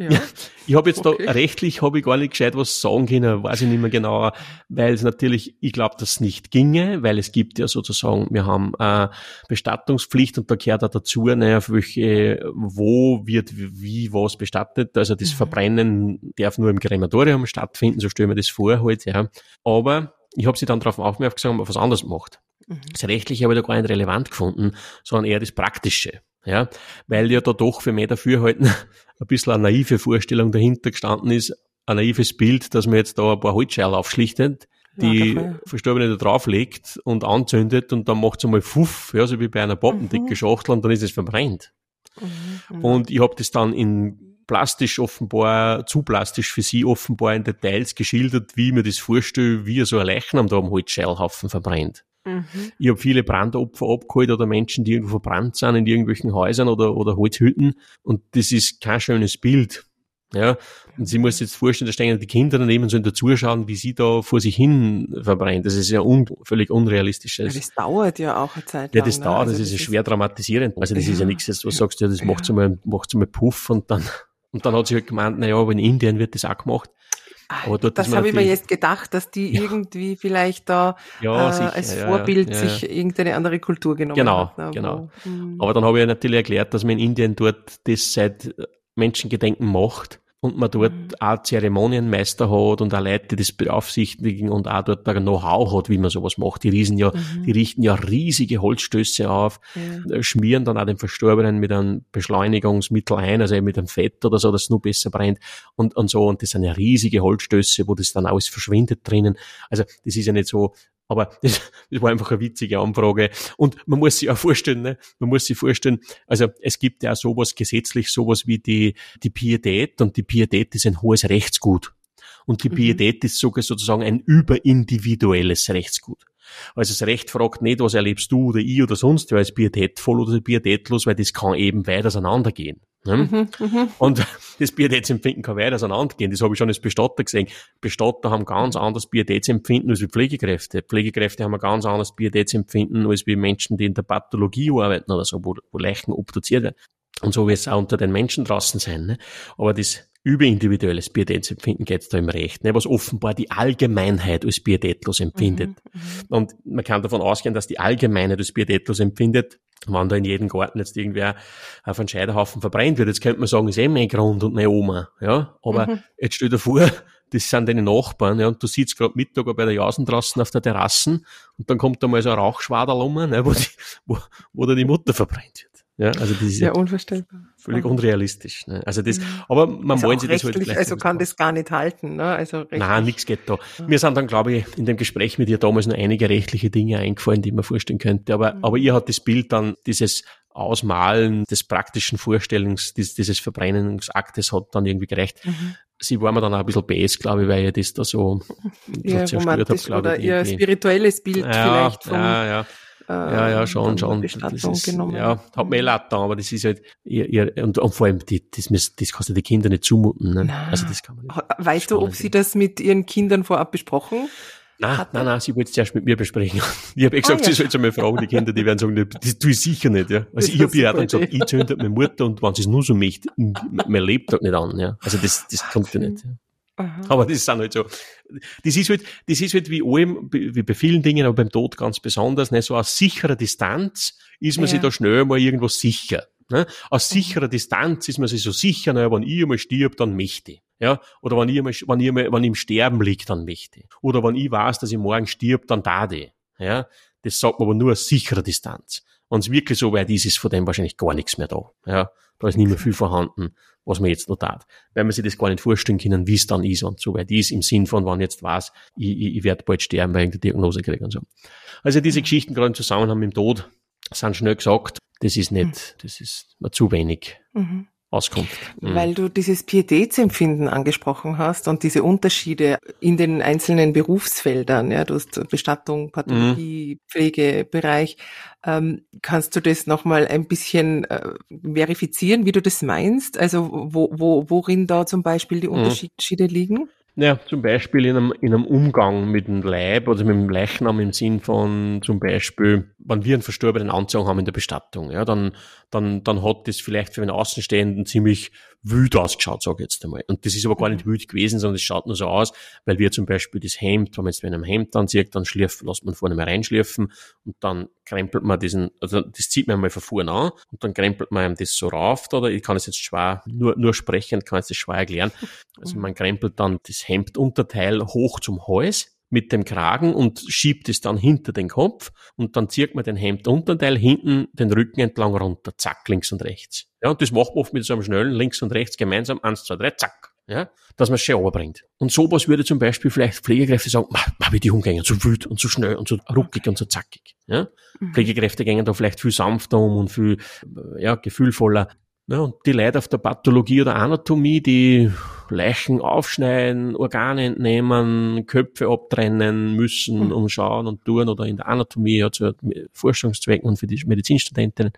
Ja. Ich habe jetzt okay. da rechtlich habe ich gar nicht gescheit was sagen können, weiß ich nicht mehr genauer, weil es natürlich, ich glaube, das nicht ginge, weil es gibt ja sozusagen, wir haben äh, Bestattungspflicht und da gehört auch dazu, naja, auf welche, wo wird wie was bestattet. Also das mhm. Verbrennen darf nur im Krematorium stattfinden, so stellen wir das vor halt, ja. Aber ich habe sie dann darauf aufmerksam, gemacht, was anderes macht. Mhm. Das Rechtliche habe ich da gar nicht relevant gefunden, sondern eher das Praktische. Ja, weil ja da doch für mich dafür halt ein bisschen eine naive Vorstellung dahinter gestanden ist, ein naives Bild, dass man jetzt da ein paar Holzscheilen aufschlichtet, die ja, Verstorbene da drauflegt und anzündet und dann macht es einmal Fuff, ja, so wie bei einer Boppendicke Schachtel und dann ist es verbrennt. Mhm, mhm. und ich habe das dann in plastisch offenbar, zu plastisch für sie offenbar in Details geschildert, wie ich mir das vorstelle, wie so ein Leichnam da am Holzscheilhaufen verbrennt. Mhm. Ich habe viele Brandopfer abgeholt oder Menschen, die irgendwo verbrannt sind in irgendwelchen Häusern oder, oder Holzhütten. Und das ist kein schönes Bild. Ja, und sie muss jetzt vorstellen, da stehen die Kinder daneben und sollen da zuschauen, wie sie da vor sich hin verbrennt. Das ist ja un völlig unrealistisch. Ja, das dauert ja auch eine Zeit lang. Ja, das ne? dauert, also das, ist ja schwer dramatisierend. Also das ja. ist ja nichts, was sagst du, ja, das macht ja. mal, macht's mal Puff und dann, und dann hat sie halt gemeint, na ja, aber in Indien wird das auch gemacht. Aber dort das habe ich mir jetzt gedacht, dass die ja. irgendwie vielleicht da ja, äh, sicher, als Vorbild ja, sich irgendeine andere Kultur genommen genau, hat. Genau, genau. Mhm. Aber dann habe ich natürlich erklärt, dass man in Indien dort das seit Menschengedenken macht und man dort mhm. auch Zeremonienmeister hat und auch Leute, die das beaufsichtigen und auch dort ein Know-how hat, wie man sowas macht. Die riesen ja, mhm. die richten ja riesige Holzstöße auf, ja. Äh, schmieren dann auch den Verstorbenen mit einem Beschleunigungsmittel ein, also mit einem Fett oder so, dass es nur besser brennt und, und so. Und das sind ja riesige Holzstöße, wo das dann alles verschwindet drinnen. Also das ist ja nicht so, aber das, das war einfach eine witzige Anfrage. Und man muss sich auch vorstellen, ne? man muss sich vorstellen, also es gibt ja sowas gesetzlich, sowas wie die, die Pietät und die Pietät ist ein hohes Rechtsgut. Und die mhm. Pietät ist sogar sozusagen ein überindividuelles Rechtsgut. Also das Recht fragt nicht, was erlebst du oder ich oder sonst wer ist pietätvoll oder pietätlos, weil das kann eben weit auseinandergehen. Ne? Mhm, mhm, und das Pietätsempfinden kann weit auseinandergehen. Das habe ich schon als Bestatter gesehen. Bestatter haben ganz anderes Pietätsempfinden als wie Pflegekräfte. Pflegekräfte haben ein ganz anderes Pietätsempfinden als wie Menschen, die in der Pathologie arbeiten oder so, wo, wo Leichen obduziert werden. Und so wird es auch unter den Menschen draußen sein. Ne? Aber das überindividuelles Pietätsempfinden geht es da im Recht, ne, was offenbar die Allgemeinheit als pietätlos empfindet. Mhm, mhm, und man kann davon ausgehen, dass die Allgemeinheit als pietätlos empfindet, wenn da in jedem Garten jetzt irgendwer auf einen Scheiterhaufen verbrennt wird. Jetzt könnte man sagen, ist eh mein Grund und meine Oma, ja. Aber mhm. jetzt stell dir vor, das sind deine Nachbarn, ja, und du sitzt gerade Mittag bei der Jausen draußen auf der Terrasse und dann kommt da mal so ein Rauchschwader um, ne, wo, die, wo, wo da die Mutter verbrennt wird. Ja, also das ist ja, unvorstellbar. Völlig unrealistisch. Ne? Also das, mhm. aber man also wollen sich das halt vielleicht. Also kann das gar nicht halten. Ne? Also Nein, nichts geht da. Ja. Mir sind dann, glaube ich, in dem Gespräch mit ihr damals noch einige rechtliche Dinge eingefallen, die man vorstellen könnte. Aber, mhm. aber ihr hat das Bild dann, dieses Ausmalen des praktischen Vorstellungs, dieses, dieses Verbrennungsaktes hat dann irgendwie gerecht. Mhm. Sie war mir dann auch ein bisschen bes, glaube ich, weil ihr das da so, ja, so zerstört hat, glaube ich. Oder ihr spirituelles Bild ja, vielleicht vom, ja, ja ja, ja, schon, schon. Das ist, genommen. Ja, hat mir leid aber das ist halt, ihr, ihr, und, und vor allem, die, das, das kannst du den Kindern nicht zumuten. Ne? Also das kann man nicht. Weißt du, ob sie das mit ihren Kindern vorab besprochen Nein, Hat nein, nein, sie wollte es zuerst mit mir besprechen. Ich habe eh gesagt, oh, ja. sie soll es einmal fragen, die Kinder, die werden sagen, das tue ich sicher nicht. Ja. Also ich habe ihr dann gesagt, ich zünde meine Mutter und wenn sie es nur so möchte, man lebt dort nicht an. Ja. Also das, das kommt ja nicht. Ja. Aha. Aber das ist dann halt so. Das ist halt, das ist halt wie allem, wie bei vielen Dingen, aber beim Tod ganz besonders, ne, so aus sicherer Distanz ist man ja. sich da schnell mal irgendwo sicher. Ne? Aus mhm. sicherer Distanz ist man sich so sicher, naja, wenn ich einmal stirb, dann möchte ich. Ja? Oder wenn ich, einmal, wenn ich, einmal, wenn ich im Sterben liegt, dann möchte ich. Oder wenn ich weiß, dass ich morgen stirb, dann da ich. Ja? Das sagt man aber nur aus sicherer Distanz. Wenn es wirklich so weit ist, ist von dem wahrscheinlich gar nichts mehr da. Ja? Da ist nicht mehr viel vorhanden was man jetzt noch tat. Weil man sich das gar nicht vorstellen können, wie es dann ist und so weit ist, im Sinn von, wann jetzt weiß, ich, ich, ich werde bald sterben, weil ich eine Diagnose kriege und so. Also diese Geschichten gerade im Zusammenhang mit dem Tod sind schnell gesagt, das ist nicht, das ist zu wenig. Mhm. Auskunft. Mhm. Weil du dieses Pietätsempfinden angesprochen hast und diese Unterschiede in den einzelnen Berufsfeldern, ja, du hast Bestattung, Pathologie, mhm. Pflegebereich, ähm, kannst du das nochmal ein bisschen äh, verifizieren, wie du das meinst? Also wo, wo, worin da zum Beispiel die mhm. Unterschiede mhm. liegen? Ja, zum Beispiel in einem, in einem Umgang mit dem Leib oder mit dem Leichnam im Sinn von zum Beispiel, wenn wir einen verstorbenen Anzug haben in der Bestattung, ja, dann, dann, dann hat das vielleicht für einen Außenstehenden ziemlich wüt ausgeschaut, sage ich jetzt einmal. Und das ist aber gar nicht wüt gewesen, sondern es schaut nur so aus, weil wir zum Beispiel das Hemd, wenn man jetzt mit einem Hemd anzieht, dann schlürfen, lässt man vorne mal reinschlürfen und dann krempelt man diesen, also das zieht man mal von vorne an und dann krempelt man das so rauf, oder ich kann es jetzt schwer, nur, nur sprechend kann ich das schwer erklären. Also man krempelt dann das Hemdunterteil hoch zum Hals mit dem Kragen und schiebt es dann hinter den Kopf und dann zieht man den Hemdunterteil hinten den Rücken entlang runter, zack, links und rechts. Ja, und das macht man oft mit so einem schnellen links und rechts gemeinsam, eins, zwei, drei, zack. Ja, dass man es schön überbringt. Und sowas würde zum Beispiel vielleicht Pflegekräfte sagen, ma, wie die umgehen, so wild und so schnell und so ruckig und so zackig. Ja? Mhm. Pflegekräfte gehen da vielleicht viel sanfter um und viel ja, gefühlvoller. Ja, und die Leute auf der Pathologie oder Anatomie, die Leichen aufschneiden, Organe entnehmen, Köpfe abtrennen müssen, mhm. umschauen und tun oder in der Anatomie ja, zu Forschungszwecken und für die Medizinstudentinnen,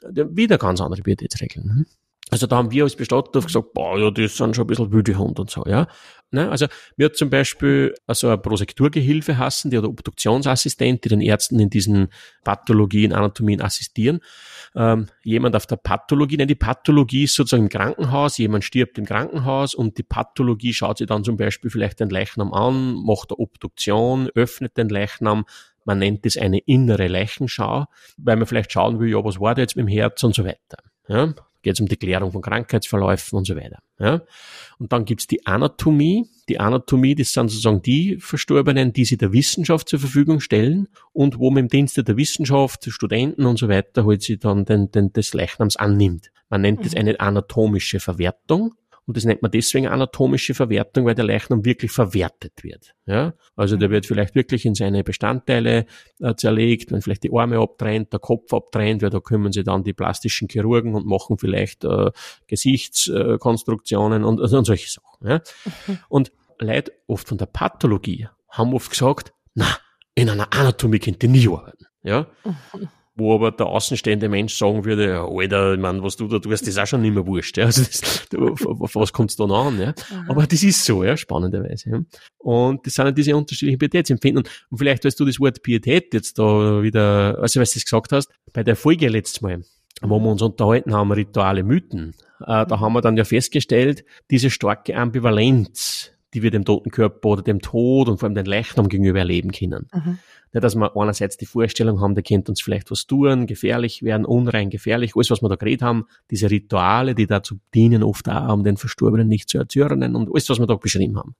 wieder ganz andere Pietätsregeln. Ne? Also da haben wir als Bestatter gesagt, boah, ja, das sind schon ein bisschen wilde Hunde und so, ja. Ne? Also mir hat zum Beispiel also eine Prosekturgehilfe hassen, die oder Obduktionsassistent, die den Ärzten in diesen Pathologien, Anatomien assistieren. Ähm, jemand auf der Pathologie, nein, die Pathologie ist sozusagen im Krankenhaus, jemand stirbt im Krankenhaus und die Pathologie schaut sich dann zum Beispiel vielleicht den Leichnam an, macht eine Obduktion, öffnet den Leichnam, man nennt es eine innere Leichenschau, weil man vielleicht schauen will, ja, was war da jetzt mit dem Herz und so weiter. Ja, geht es um die Klärung von Krankheitsverläufen und so weiter. Ja? Und dann gibt's die Anatomie. Die Anatomie, das sind sozusagen die Verstorbenen, die sie der Wissenschaft zur Verfügung stellen und wo man im Dienste der Wissenschaft, Studenten und so weiter, halt sie dann den, den, des Leichnams annimmt. Man nennt es mhm. eine anatomische Verwertung. Und das nennt man deswegen anatomische Verwertung, weil der Leichnam wirklich verwertet wird. Ja? Also der mhm. wird vielleicht wirklich in seine Bestandteile äh, zerlegt, wenn vielleicht die Arme abtrennt, der Kopf abtrennt, weil da kümmern sich dann die plastischen Chirurgen und machen vielleicht äh, Gesichtskonstruktionen und, und solche Sachen. Ja? Mhm. Und Leute oft von der Pathologie haben oft gesagt, na, in einer Anatomie könnt ihr nie arbeiten. Ja? Mhm wo aber der außenstehende Mensch sagen würde, ja, Alter, ich mein, was du da tust, das ist auch schon nicht mehr wurscht. Ja. Also das, auf, was kommt es da noch an? Ja. Aber das ist so, ja, spannenderweise. Ja. Und das sind ja diese unterschiedlichen Pietätsempfinden. Und vielleicht, weil du das Wort Pietät jetzt da wieder, also was du das gesagt hast, bei der Folge letztes Mal, wo wir uns unterhalten haben, Rituale, Mythen, äh, da haben wir dann ja festgestellt, diese starke Ambivalenz, die wir dem toten Körper oder dem Tod und vor allem den Leichnam gegenüber erleben können. Mhm. Nicht, dass wir einerseits die Vorstellung haben, der könnte uns vielleicht was tun, gefährlich werden, unrein, gefährlich, alles, was wir da geredet haben, diese Rituale, die dazu dienen, oft auch, um den Verstorbenen nicht zu erzürnen und alles, was wir da beschrieben haben.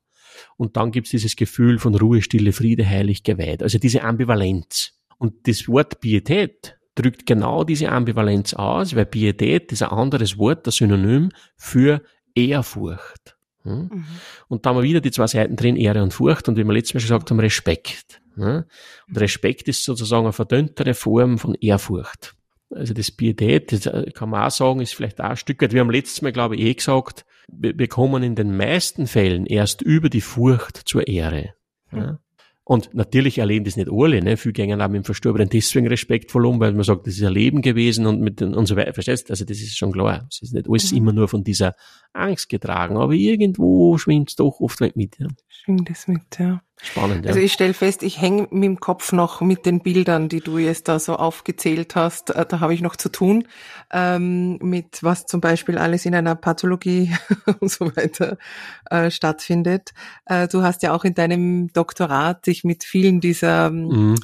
Und dann gibt's dieses Gefühl von Ruhe, Stille, Friede, heilig, geweiht. Also diese Ambivalenz. Und das Wort Pietät drückt genau diese Ambivalenz aus, weil Pietät ist ein anderes Wort, das Synonym für Ehrfurcht. Hm? Mhm. Und da haben wir wieder die zwei Seiten drin, Ehre und Furcht und wie wir letztes Mal schon gesagt haben, Respekt. Und Respekt ist sozusagen eine verdünntere Form von Ehrfurcht. Also das Pietät, das äh, kann man auch sagen, ist vielleicht auch ein Stück weit, wir haben letztes Mal, glaube ich, eh gesagt, wir kommen in den meisten Fällen erst über die Furcht zur Ehre. Ja. Und natürlich erleben das nicht alle, ne? Viele auch mit dem Verstorbenen deswegen respektvoll um, weil man sagt, das ist ein Leben gewesen und mit und so weiter. Verstehst? Also das ist schon klar. Es ist nicht alles mhm. immer nur von dieser Angst getragen, aber irgendwo schwingt es doch oft mit, ja. Schwingt es mit, ja. Spannend, ja. Also ich stelle fest, ich hänge mit dem Kopf noch mit den Bildern, die du jetzt da so aufgezählt hast. Äh, da habe ich noch zu tun, ähm, mit was zum Beispiel alles in einer Pathologie und so weiter äh, stattfindet. Äh, du hast ja auch in deinem Doktorat dich mit vielen dieser mhm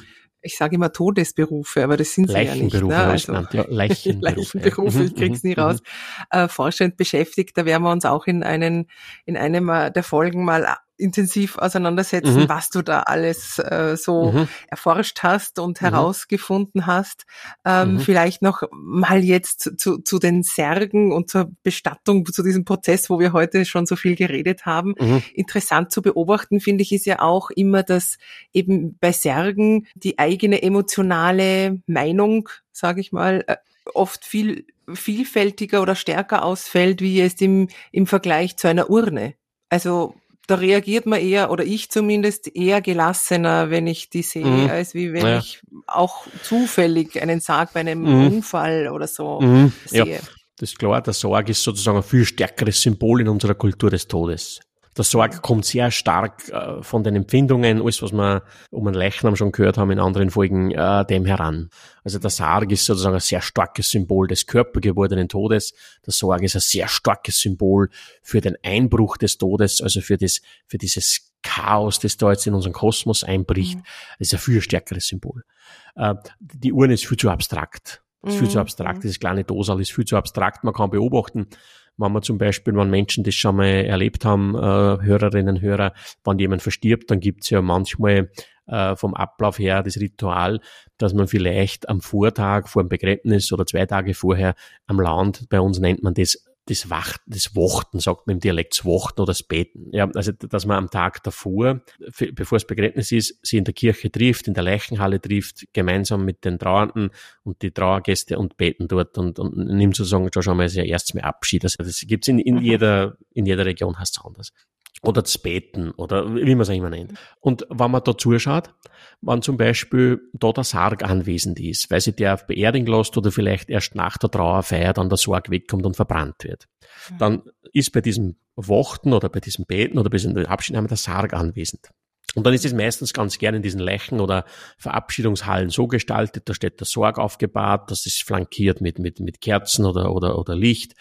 ich sage immer Todesberufe, aber das sind sie ja nicht. Ne? Also, Leichenberufe. Leichenberufe, ich krieg's nie mhm, raus. Mhm. Äh, forschend beschäftigt, da werden wir uns auch in einen, in einem der Folgen mal intensiv auseinandersetzen, mhm. was du da alles äh, so mhm. erforscht hast und mhm. herausgefunden hast. Ähm, mhm. Vielleicht noch mal jetzt zu, zu den Särgen und zur Bestattung, zu diesem Prozess, wo wir heute schon so viel geredet haben. Mhm. Interessant zu beobachten, finde ich, ist ja auch immer, dass eben bei Särgen die eigene emotionale Meinung, sage ich mal, äh, oft viel vielfältiger oder stärker ausfällt, wie es im, im Vergleich zu einer Urne. Also da reagiert man eher, oder ich zumindest, eher gelassener, wenn ich die sehe, mhm. als wie wenn ja. ich auch zufällig einen Sarg bei einem mhm. Unfall oder so mhm. sehe. Ja. Das ist klar, der Sarg ist sozusagen ein viel stärkeres Symbol in unserer Kultur des Todes. Der Sorg kommt sehr stark äh, von den Empfindungen, alles was wir um einen Leichnam schon gehört haben in anderen Folgen, äh, dem heran. Also der Sarg ist sozusagen ein sehr starkes Symbol des körpergewordenen Todes. Der Sorg ist ein sehr starkes Symbol für den Einbruch des Todes, also für das, für dieses Chaos, das da jetzt in unseren Kosmos einbricht. Mhm. Das ist ein viel stärkeres Symbol. Äh, die Urne ist viel zu abstrakt. ist viel zu mhm. abstrakt. Dieses kleine Dosal ist viel zu abstrakt. Man kann beobachten, wenn man zum Beispiel, wenn Menschen das schon mal erlebt haben, äh, Hörerinnen, Hörer, wenn jemand verstirbt, dann gibt's ja manchmal äh, vom Ablauf her das Ritual, dass man vielleicht am Vortag vor dem Begräbnis oder zwei Tage vorher am Land, bei uns nennt man das das Wacht, das Wachten, sagt man im Dialekt, das Wachten oder das Beten. Ja, also, dass man am Tag davor, bevor das Begräbnis ist, sie in der Kirche trifft, in der Leichenhalle trifft, gemeinsam mit den Trauernden und die Trauergäste und beten dort und, und nimmt sozusagen schon mal sein erstes Mal Abschied. Also, das gibt's in, in mhm. jeder, in jeder Region heißt es anders. Oder zu beten oder wie man es auch immer nennt. Und wenn man da zuschaut, wenn zum Beispiel da der Sarg anwesend ist, weil sich der beerdigen lässt oder vielleicht erst nach der Trauerfeier dann der Sarg wegkommt und verbrannt wird, dann ist bei diesem Wachten oder bei diesem Beten oder bei diesem Abschiednahme der Sarg anwesend. Und dann ist es meistens ganz gerne in diesen Leichen oder Verabschiedungshallen so gestaltet, da steht der Sorg aufgebahrt, das ist flankiert mit, mit, mit Kerzen oder, oder, oder Licht,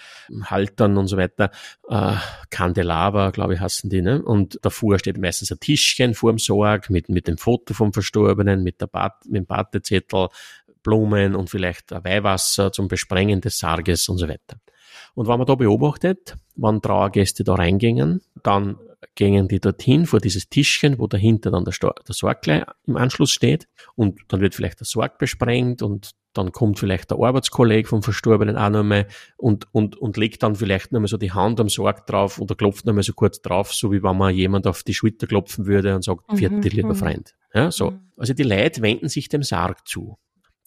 Haltern und so weiter, äh, Kandelaber, glaube ich, hassen die, ne? Und davor steht meistens ein Tischchen vor dem Sorg mit, mit dem Foto vom Verstorbenen, mit, der Bad, mit dem Batezettel, Blumen und vielleicht Weihwasser zum Besprengen des Sarges und so weiter. Und wenn man da beobachtet, wann Trauergäste da reingingen, dann gingen die dorthin vor dieses Tischchen, wo dahinter dann der, der Sorg gleich im Anschluss steht und dann wird vielleicht der Sorg besprengt und dann kommt vielleicht der Arbeitskollege vom Verstorbenen auch nochmal und, und, und legt dann vielleicht nochmal so die Hand am Sorg drauf oder klopft nochmal so kurz drauf, so wie wenn man jemand auf die Schulter klopfen würde und sagt, mhm, vierte, lieber mhm. Freund. Ja, so. Mhm. Also die Leute wenden sich dem Sarg zu.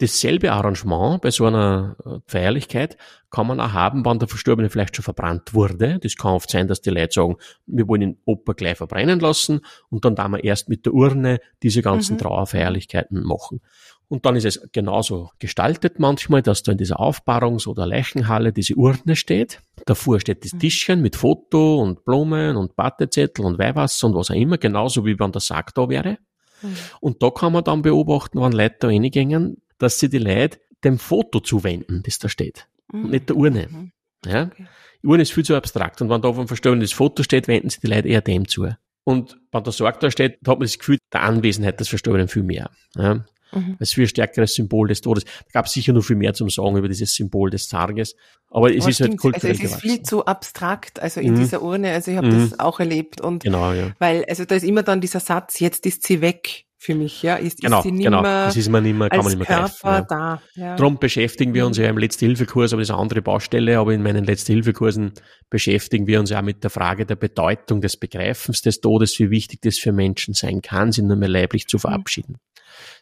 Dasselbe Arrangement bei so einer äh, Feierlichkeit kann man auch haben, wann der Verstorbene vielleicht schon verbrannt wurde. Das kann oft sein, dass die Leute sagen, wir wollen den Opa gleich verbrennen lassen und dann da wir erst mit der Urne diese ganzen mhm. Trauerfeierlichkeiten machen. Und dann ist es genauso gestaltet manchmal, dass da in dieser Aufbahrungs- oder Leichenhalle diese Urne steht. Davor steht das mhm. Tischchen mit Foto und Blumen und Battezettel und Weihwasser und was auch immer, genauso wie wenn der Sarg da wäre. Mhm. Und da kann man dann beobachten, wann Leute da reingehen, dass sie die Leute dem Foto zuwenden, das da steht. Mhm. Und nicht der Urne. Mhm. Ja? Okay. Die Urne ist viel zu abstrakt. Und wenn da auf dem Verstorbenen das Foto steht, wenden sie die Leute eher dem zu. Und wenn der Sorg da steht, da hat man das Gefühl der Anwesenheit des Verstorbenen viel mehr. Ja? Mhm. Als viel stärkeres Symbol des Todes. Da gab es sicher noch viel mehr zum Sagen über dieses Symbol des Sarges. Aber es Aber ist halt kulturell Also es ist viel zu abstrakt, also in mhm. dieser Urne. Also ich habe mhm. das auch erlebt. Und genau, ja. Weil, also da ist immer dann dieser Satz, jetzt ist sie weg für mich, ja. Ist, genau, ist sie genau. Das ist man nicht mehr, kann man nicht mehr Körper greifen, da. Ja. Darum beschäftigen wir uns ja im Letzte-Hilfe-Kurs, aber das ist eine andere Baustelle, aber in meinen Letzte-Hilfe-Kursen beschäftigen wir uns ja mit der Frage der Bedeutung des Begreifens des Todes, wie wichtig das für Menschen sein kann, sie nur mehr leiblich zu mhm. verabschieden.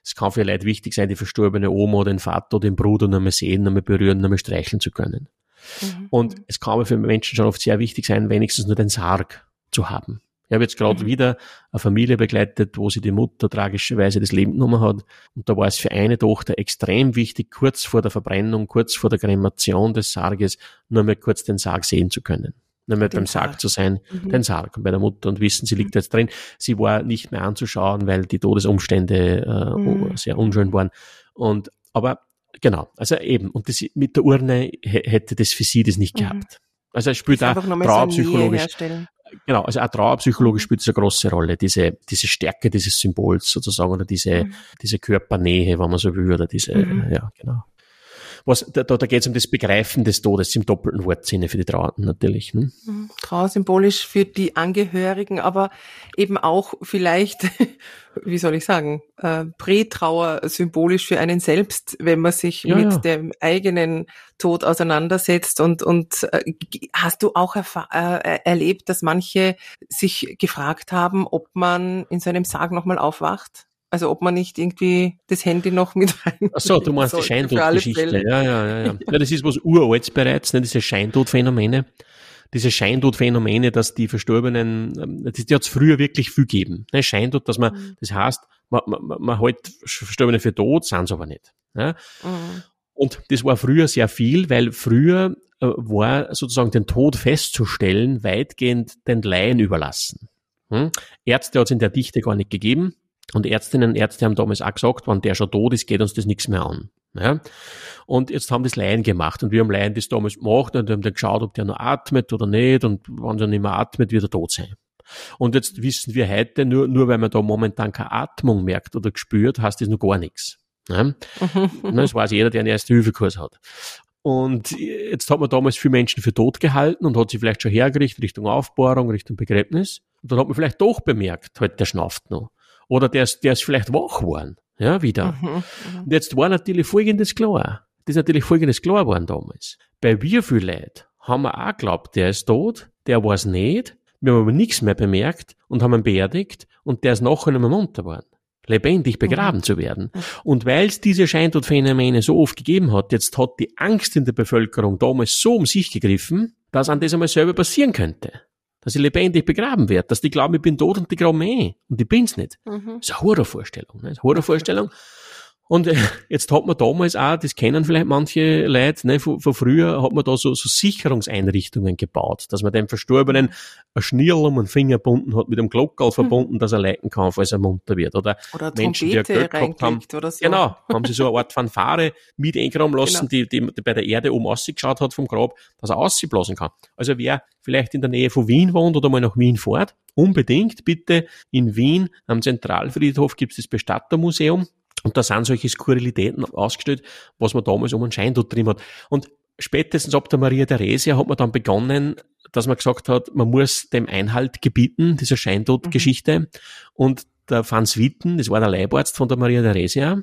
Es kann für Leute wichtig sein, die verstorbene Oma oder den Vater oder den Bruder nur mehr sehen, nur mehr berühren, nur mehr streicheln zu können. Mhm. Und es kann aber für Menschen schon oft sehr wichtig sein, wenigstens nur den Sarg zu haben. Ich habe jetzt gerade mhm. wieder eine Familie begleitet, wo sie die Mutter tragischerweise das Leben genommen hat. Und da war es für eine Tochter extrem wichtig, kurz vor der Verbrennung, kurz vor der Kremation des Sarges, nur mal kurz den Sarg sehen zu können. Nur mal beim Sarg, Sarg zu sein, mhm. den Sarg bei der Mutter und wissen, sie liegt jetzt drin. Sie war nicht mehr anzuschauen, weil die Todesumstände äh, mhm. sehr unschön waren. Und aber genau, also eben, und das, mit der Urne hätte das für sie das nicht mhm. gehabt. Also es spielt auch trauerpsychologisch. So genau, also auch trauerpsychologisch spielt es eine große Rolle, diese, diese Stärke dieses Symbols sozusagen oder diese, mhm. diese Körpernähe, wenn man so will, oder diese, mhm. ja, genau was, da, da geht es um das Begreifen des Todes im doppelten Wortsinne für die Trauernden natürlich. Ne? Mhm. Trauer symbolisch für die Angehörigen, aber eben auch vielleicht, wie soll ich sagen, äh, Prätrauer symbolisch für einen selbst, wenn man sich ja, mit ja. dem eigenen Tod auseinandersetzt und, und äh, hast du auch äh, erlebt, dass manche sich gefragt haben, ob man in seinem Sarg nochmal aufwacht? Also ob man nicht irgendwie das Handy noch mit rein. Ach so, du meinst die Scheintodgeschichte. Ja, ja, ja, ja. ja, das ist was uraltes bereits, ne, diese Scheintodphänomene. Diese Scheintodphänomene, dass die Verstorbenen, ähm, das, die hat es früher wirklich viel gegeben. Ne, Scheintod, dass man, mhm. das heißt, man, man, man hält Verstorbene für tot, sind sie aber nicht. Ja? Mhm. Und das war früher sehr viel, weil früher äh, war sozusagen den Tod festzustellen weitgehend den Laien überlassen. Hm? Ärzte hat es in der Dichte gar nicht gegeben. Und Ärztinnen und Ärzte haben damals auch gesagt, wenn der schon tot ist, geht uns das nichts mehr an. Ja? Und jetzt haben das Laien gemacht und wir haben Laien das damals gemacht und haben dann geschaut, ob der noch atmet oder nicht und wenn er nicht mehr atmet, wird er tot sein. Und jetzt wissen wir heute, nur, nur weil man da momentan keine Atmung merkt oder gespürt, heißt das noch gar nichts. Ja? das weiß jeder, der einen Erste-Hilfe-Kurs hat. Und jetzt hat man damals viele Menschen für tot gehalten und hat sie vielleicht schon hergerichtet Richtung Aufbohrung, Richtung Begräbnis. Und dann hat man vielleicht doch bemerkt, halt, der schnauft noch. Oder der ist, der ist vielleicht wach geworden. Ja, wieder. Mhm, mhm, und jetzt war natürlich folgendes klar. Das ist natürlich folgendes klar geworden damals. Bei wie viel Leuten haben wir auch geglaubt, der ist tot, der war es nicht, wir haben aber nichts mehr bemerkt und haben ihn beerdigt und der ist nachher nicht mehr munter geworden. Lebendig begraben mhm. zu werden. Mhm. Und weil es diese Scheintodphänomene so oft gegeben hat, jetzt hat die Angst in der Bevölkerung damals so um sich gegriffen, dass an das einmal selber passieren könnte dass ich lebendig begraben werde, dass die glauben, ich bin tot und die glauben eh. Und ich bin's nicht. Mhm. Das ist eine Horrorvorstellung. Ne? Das ist eine Horrorvorstellung. Und äh, jetzt hat man damals auch, das kennen vielleicht manche Leute, ne, von, von früher hat man da so, so Sicherungseinrichtungen gebaut, dass man dem Verstorbenen ein Schnirl um den Finger gebunden hat, mit einem Glockerl verbunden, mhm. dass er leiten kann, falls er munter wird. Oder, oder Menschen, die Geld gehabt haben. Oder so. Genau, haben sie so eine Art Fanfare mit eingraben lassen, genau. die, die, die bei der Erde oben ausgeschaut hat vom Grab, dass er ausblasen kann. Also wer vielleicht in der Nähe von Wien wohnt oder mal nach Wien fährt, unbedingt bitte in Wien am Zentralfriedhof gibt es das Bestattermuseum und da sind solche Skurrilitäten ausgestellt, was man damals um einen Schein dort drin hat. Und spätestens ab der Maria Theresia hat man dann begonnen, dass man gesagt hat, man muss dem Einhalt gebieten, dieser Scheintod-Geschichte. Mhm. Und der Franz Witten, das war der Leibarzt von der Maria Theresia,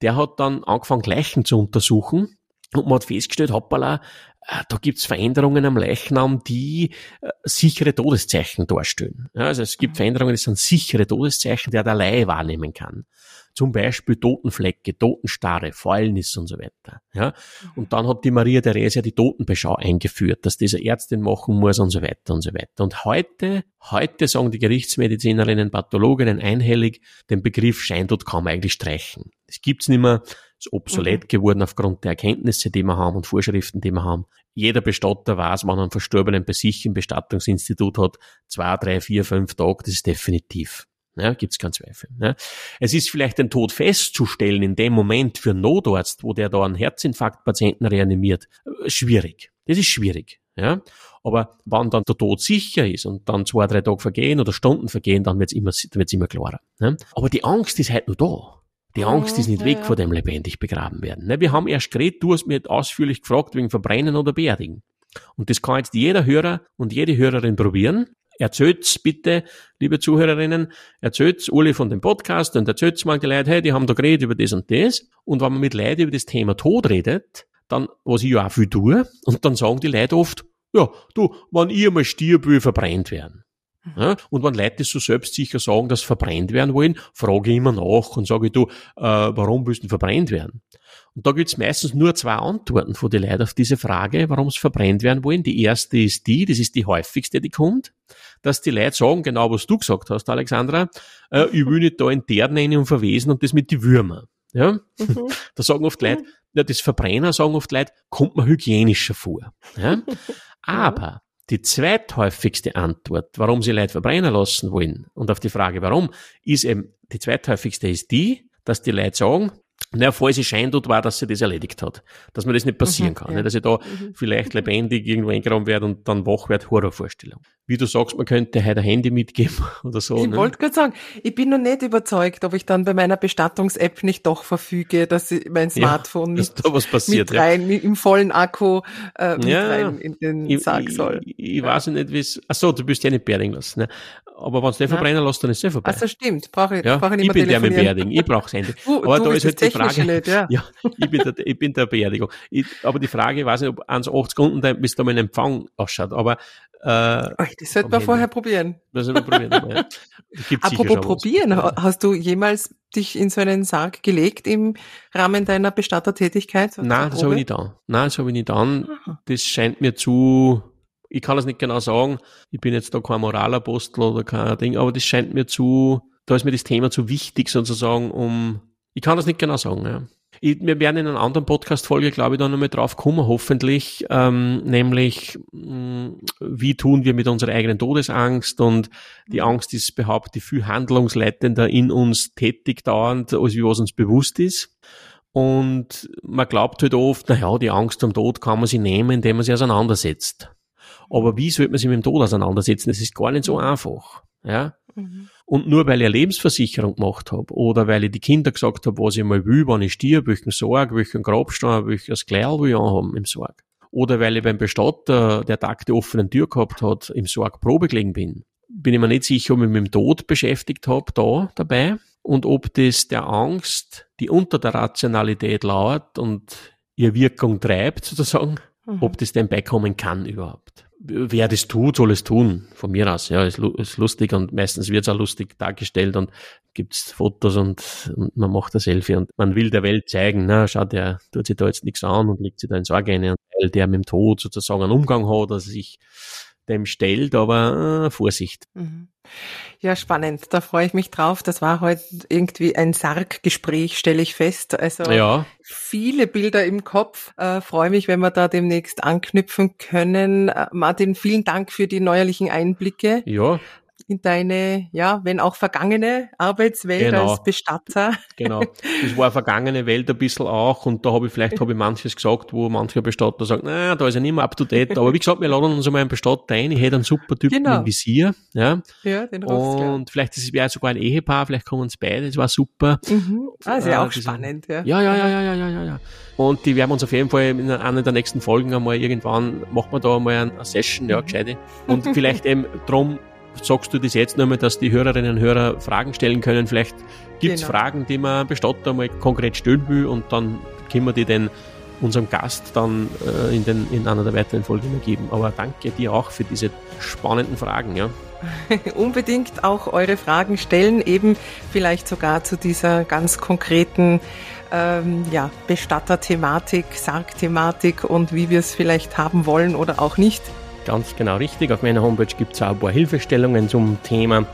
der hat dann angefangen, Leichen zu untersuchen. Und man hat festgestellt, hoppala, äh, da gibt's Veränderungen am Leichnam, die äh, sichere Todeszeichen darstellen. Ja, also es gibt mhm. Veränderungen, das sind sichere Todeszeichen, die er der Laie wahrnehmen kann. Zum Beispiel Totenflecke, Totenstarre, Fäulnis und so weiter. Ja? Und dann hat die Maria Theresia die Totenbeschau eingeführt, dass diese Ärztin machen muss und so weiter und so weiter. Und heute, heute sagen die Gerichtsmedizinerinnen, Pathologinnen einhellig, den Begriff Scheintod kann man eigentlich streichen. Das gibt's nicht mehr, ist obsolet mhm. geworden aufgrund der Erkenntnisse, die wir haben und Vorschriften, die wir haben. Jeder Bestatter weiß, wenn er einen Verstorbenen bei sich im Bestattungsinstitut hat, zwei, drei, vier, fünf Tage, das ist definitiv. Ja, gibt's keinen Zweifel. Ja. Es ist vielleicht den Tod festzustellen in dem Moment für einen Notarzt, wo der da einen Herzinfarktpatienten reanimiert, schwierig. Das ist schwierig. Ja. Aber wann dann der Tod sicher ist und dann zwei, drei Tage vergehen oder Stunden vergehen, dann wird's immer, wird's immer klarer. Ja. Aber die Angst ist halt nur da. Die Angst ist nicht weg vor dem lebendig begraben werden. Ne, wir haben erst geredet, du hast mir ausführlich gefragt wegen Verbrennen oder Beerdigen. Und das kann jetzt jeder Hörer und jede Hörerin probieren. Erzählt's bitte, liebe Zuhörerinnen, erzählt's Uli von dem Podcast und erzählt's mal die Leute, hey, die haben da geredet über das und das. Und wenn man mit Leuten über das Thema Tod redet, dann, was ich ja auch viel tue, und dann sagen die Leute oft, ja, du, wenn ich einmal stirb, will verbrennt werden. Ja, und wenn Leute so selbstsicher sagen, dass sie verbrennt werden wollen, frage ich immer nach und sage, du, äh, warum willst du verbrennt werden? Und da gibt's meistens nur zwei Antworten von den Leuten auf diese Frage, warum sie verbrennt werden wollen. Die erste ist die, das ist die häufigste, die kommt, dass die Leute sagen, genau was du gesagt hast, Alexandra, äh, ich will nicht da in der rein und verwesen und das mit die Würmer. Ja? Mhm. Da sagen oft Leute, ja, das Verbrenner sagen oft Leute, kommt mir hygienischer vor. Ja? Aber die zweithäufigste Antwort, warum sie Leute verbrennen lassen wollen, und auf die Frage warum, ist eben, die zweithäufigste ist die, dass die Leute sagen, naja, falls ich Schein tut, war, dass sie das erledigt hat. Dass mir das nicht passieren mhm, kann. Ja. Dass ich da mhm. vielleicht lebendig irgendwo eingraben werde und dann wach werde, Horrorvorstellung. Wie du sagst, man könnte heute ein Handy mitgeben oder so. Ich ne? wollte gerade sagen, ich bin noch nicht überzeugt, ob ich dann bei meiner Bestattungs-App nicht doch verfüge, dass ich mein Smartphone ja, nicht was passiert, mit rein, ja. im vollen Akku äh, mit ja, rein in den Sarg soll. Ich, ich, ich weiß nicht, wie es... Ach so, du bist ja nicht beerdigen lassen. Ne? Aber wenn du den verbrennen lässt, dann ist es vorbei. Also stimmt, brauche ich, ja, brauche ich nicht Ich bin der mit Beerdigung, ich brauche Handy. Du, aber du da ist halt die Frage, nicht, ja. ja, ich bin der, ich bin der Beerdigung. Ich, aber die Frage, ich weiß nicht, ob 1,80 Sekunden bis da mein Empfang ausschaut, aber äh, das sollte man vorher probieren. Das sollte man probieren. ja. Apropos probieren, was. hast du jemals dich in so einen Sarg gelegt im Rahmen deiner Bestattertätigkeit? Nein, das habe ich nicht an. Nein, das habe ich nicht an. Das scheint mir zu ich kann es nicht genau sagen, ich bin jetzt da kein Moralapostel oder kein Ding, aber das scheint mir zu, da ist mir das Thema zu wichtig sozusagen, um, ich kann das nicht genau sagen, ja. Ich, wir werden in einer anderen Podcast-Folge, glaube ich, da nochmal drauf kommen, hoffentlich, ähm, nämlich, mh, mm, wie tun wir mit unserer eigenen Todesangst und die mhm. Angst ist behauptet viel handlungsleitender in uns tätig dauernd, als wie was uns bewusst ist. Und man glaubt halt oft, na ja, die Angst am Tod kann man sie nehmen, indem man sie auseinandersetzt. Aber wie sollte man sich mit dem Tod auseinandersetzen? Das ist gar nicht so einfach. Ja? Mhm. Und nur weil ich eine Lebensversicherung gemacht habe oder weil ich die Kinder gesagt habe, was ich mal will, wann ich stirb, welchen Sorg, welchen Grabstein, welches Kleid will ich anhaben im Sorg. Oder weil ich beim Bestatter, der Tag der offenen Tür gehabt hat, im Sorg Probe gelegen bin, bin ich mir nicht sicher, ob ich mich mit dem Tod beschäftigt habe, da dabei, und ob das der Angst, die unter der Rationalität lauert und ihr Wirkung treibt, sozusagen, mhm. ob das denn beikommen kann überhaupt wer das tut, soll es tun. Von mir aus, ja, ist, ist lustig und meistens wird es auch lustig dargestellt und gibt's Fotos und, und, man macht ein Selfie und man will der Welt zeigen, na, schau, der tut sich da jetzt nichts an und legt sich da ins Sorge und weil der mit dem Tod sozusagen einen Umgang hat, dass sich dem stellt, aber äh, Vorsicht. Mhm. Ja, spannend. Da freue ich mich drauf. Das war heute irgendwie ein Sarg-Gespräch, stelle ich fest. Also ja. viele Bilder im Kopf. Äh, freue mich, wenn wir da demnächst anknüpfen können. Äh, Martin, vielen Dank für die neuerlichen Einblicke. Ja, in deine, ja, wenn auch vergangene Arbeitswelt genau. als Bestatter. Genau. Das war eine vergangene Welt ein bisschen auch und da habe ich vielleicht habe ich manches gesagt, wo mancher Bestatter sagt, na, da ist er nicht mehr up to date. Aber wie gesagt, wir laden uns einmal einen Bestatter ein. Ich hätte einen super Typen genau. im Visier. Ja, ja den Und vielleicht wäre sogar ein Ehepaar, vielleicht kommen uns beide, das war super. Mhm. Ah, ist ja äh, auch spannend, ja. Ja, ja, ja, ja, ja, ja, ja. Und die werden uns auf jeden Fall in einer der nächsten Folgen einmal irgendwann, machen wir da einmal eine Session, ja, gescheite. Und vielleicht eben drum sagst du das jetzt nochmal, dass die Hörerinnen und Hörer Fragen stellen können. Vielleicht gibt es genau. Fragen, die man Bestatter mal konkret stellen will und dann können wir die dann unserem Gast dann äh, in, den, in einer der weiteren Folgen geben. Aber danke dir auch für diese spannenden Fragen. Ja. Unbedingt auch eure Fragen stellen, eben vielleicht sogar zu dieser ganz konkreten ähm, ja, Bestatter-Thematik, Sarg-Thematik und wie wir es vielleicht haben wollen oder auch nicht. Ganz genau richtig. Auf meiner Homepage gibt es auch ein paar Hilfestellungen zum Thema.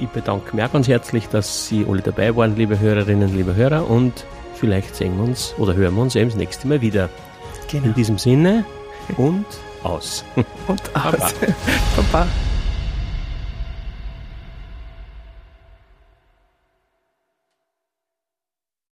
Ich bedanke mich auch ganz herzlich, dass Sie alle dabei waren, liebe Hörerinnen, liebe Hörer. Und vielleicht sehen wir uns oder hören wir uns eben das nächste Mal wieder. Genau. In diesem Sinne und aus. Und aus. Baba. Baba.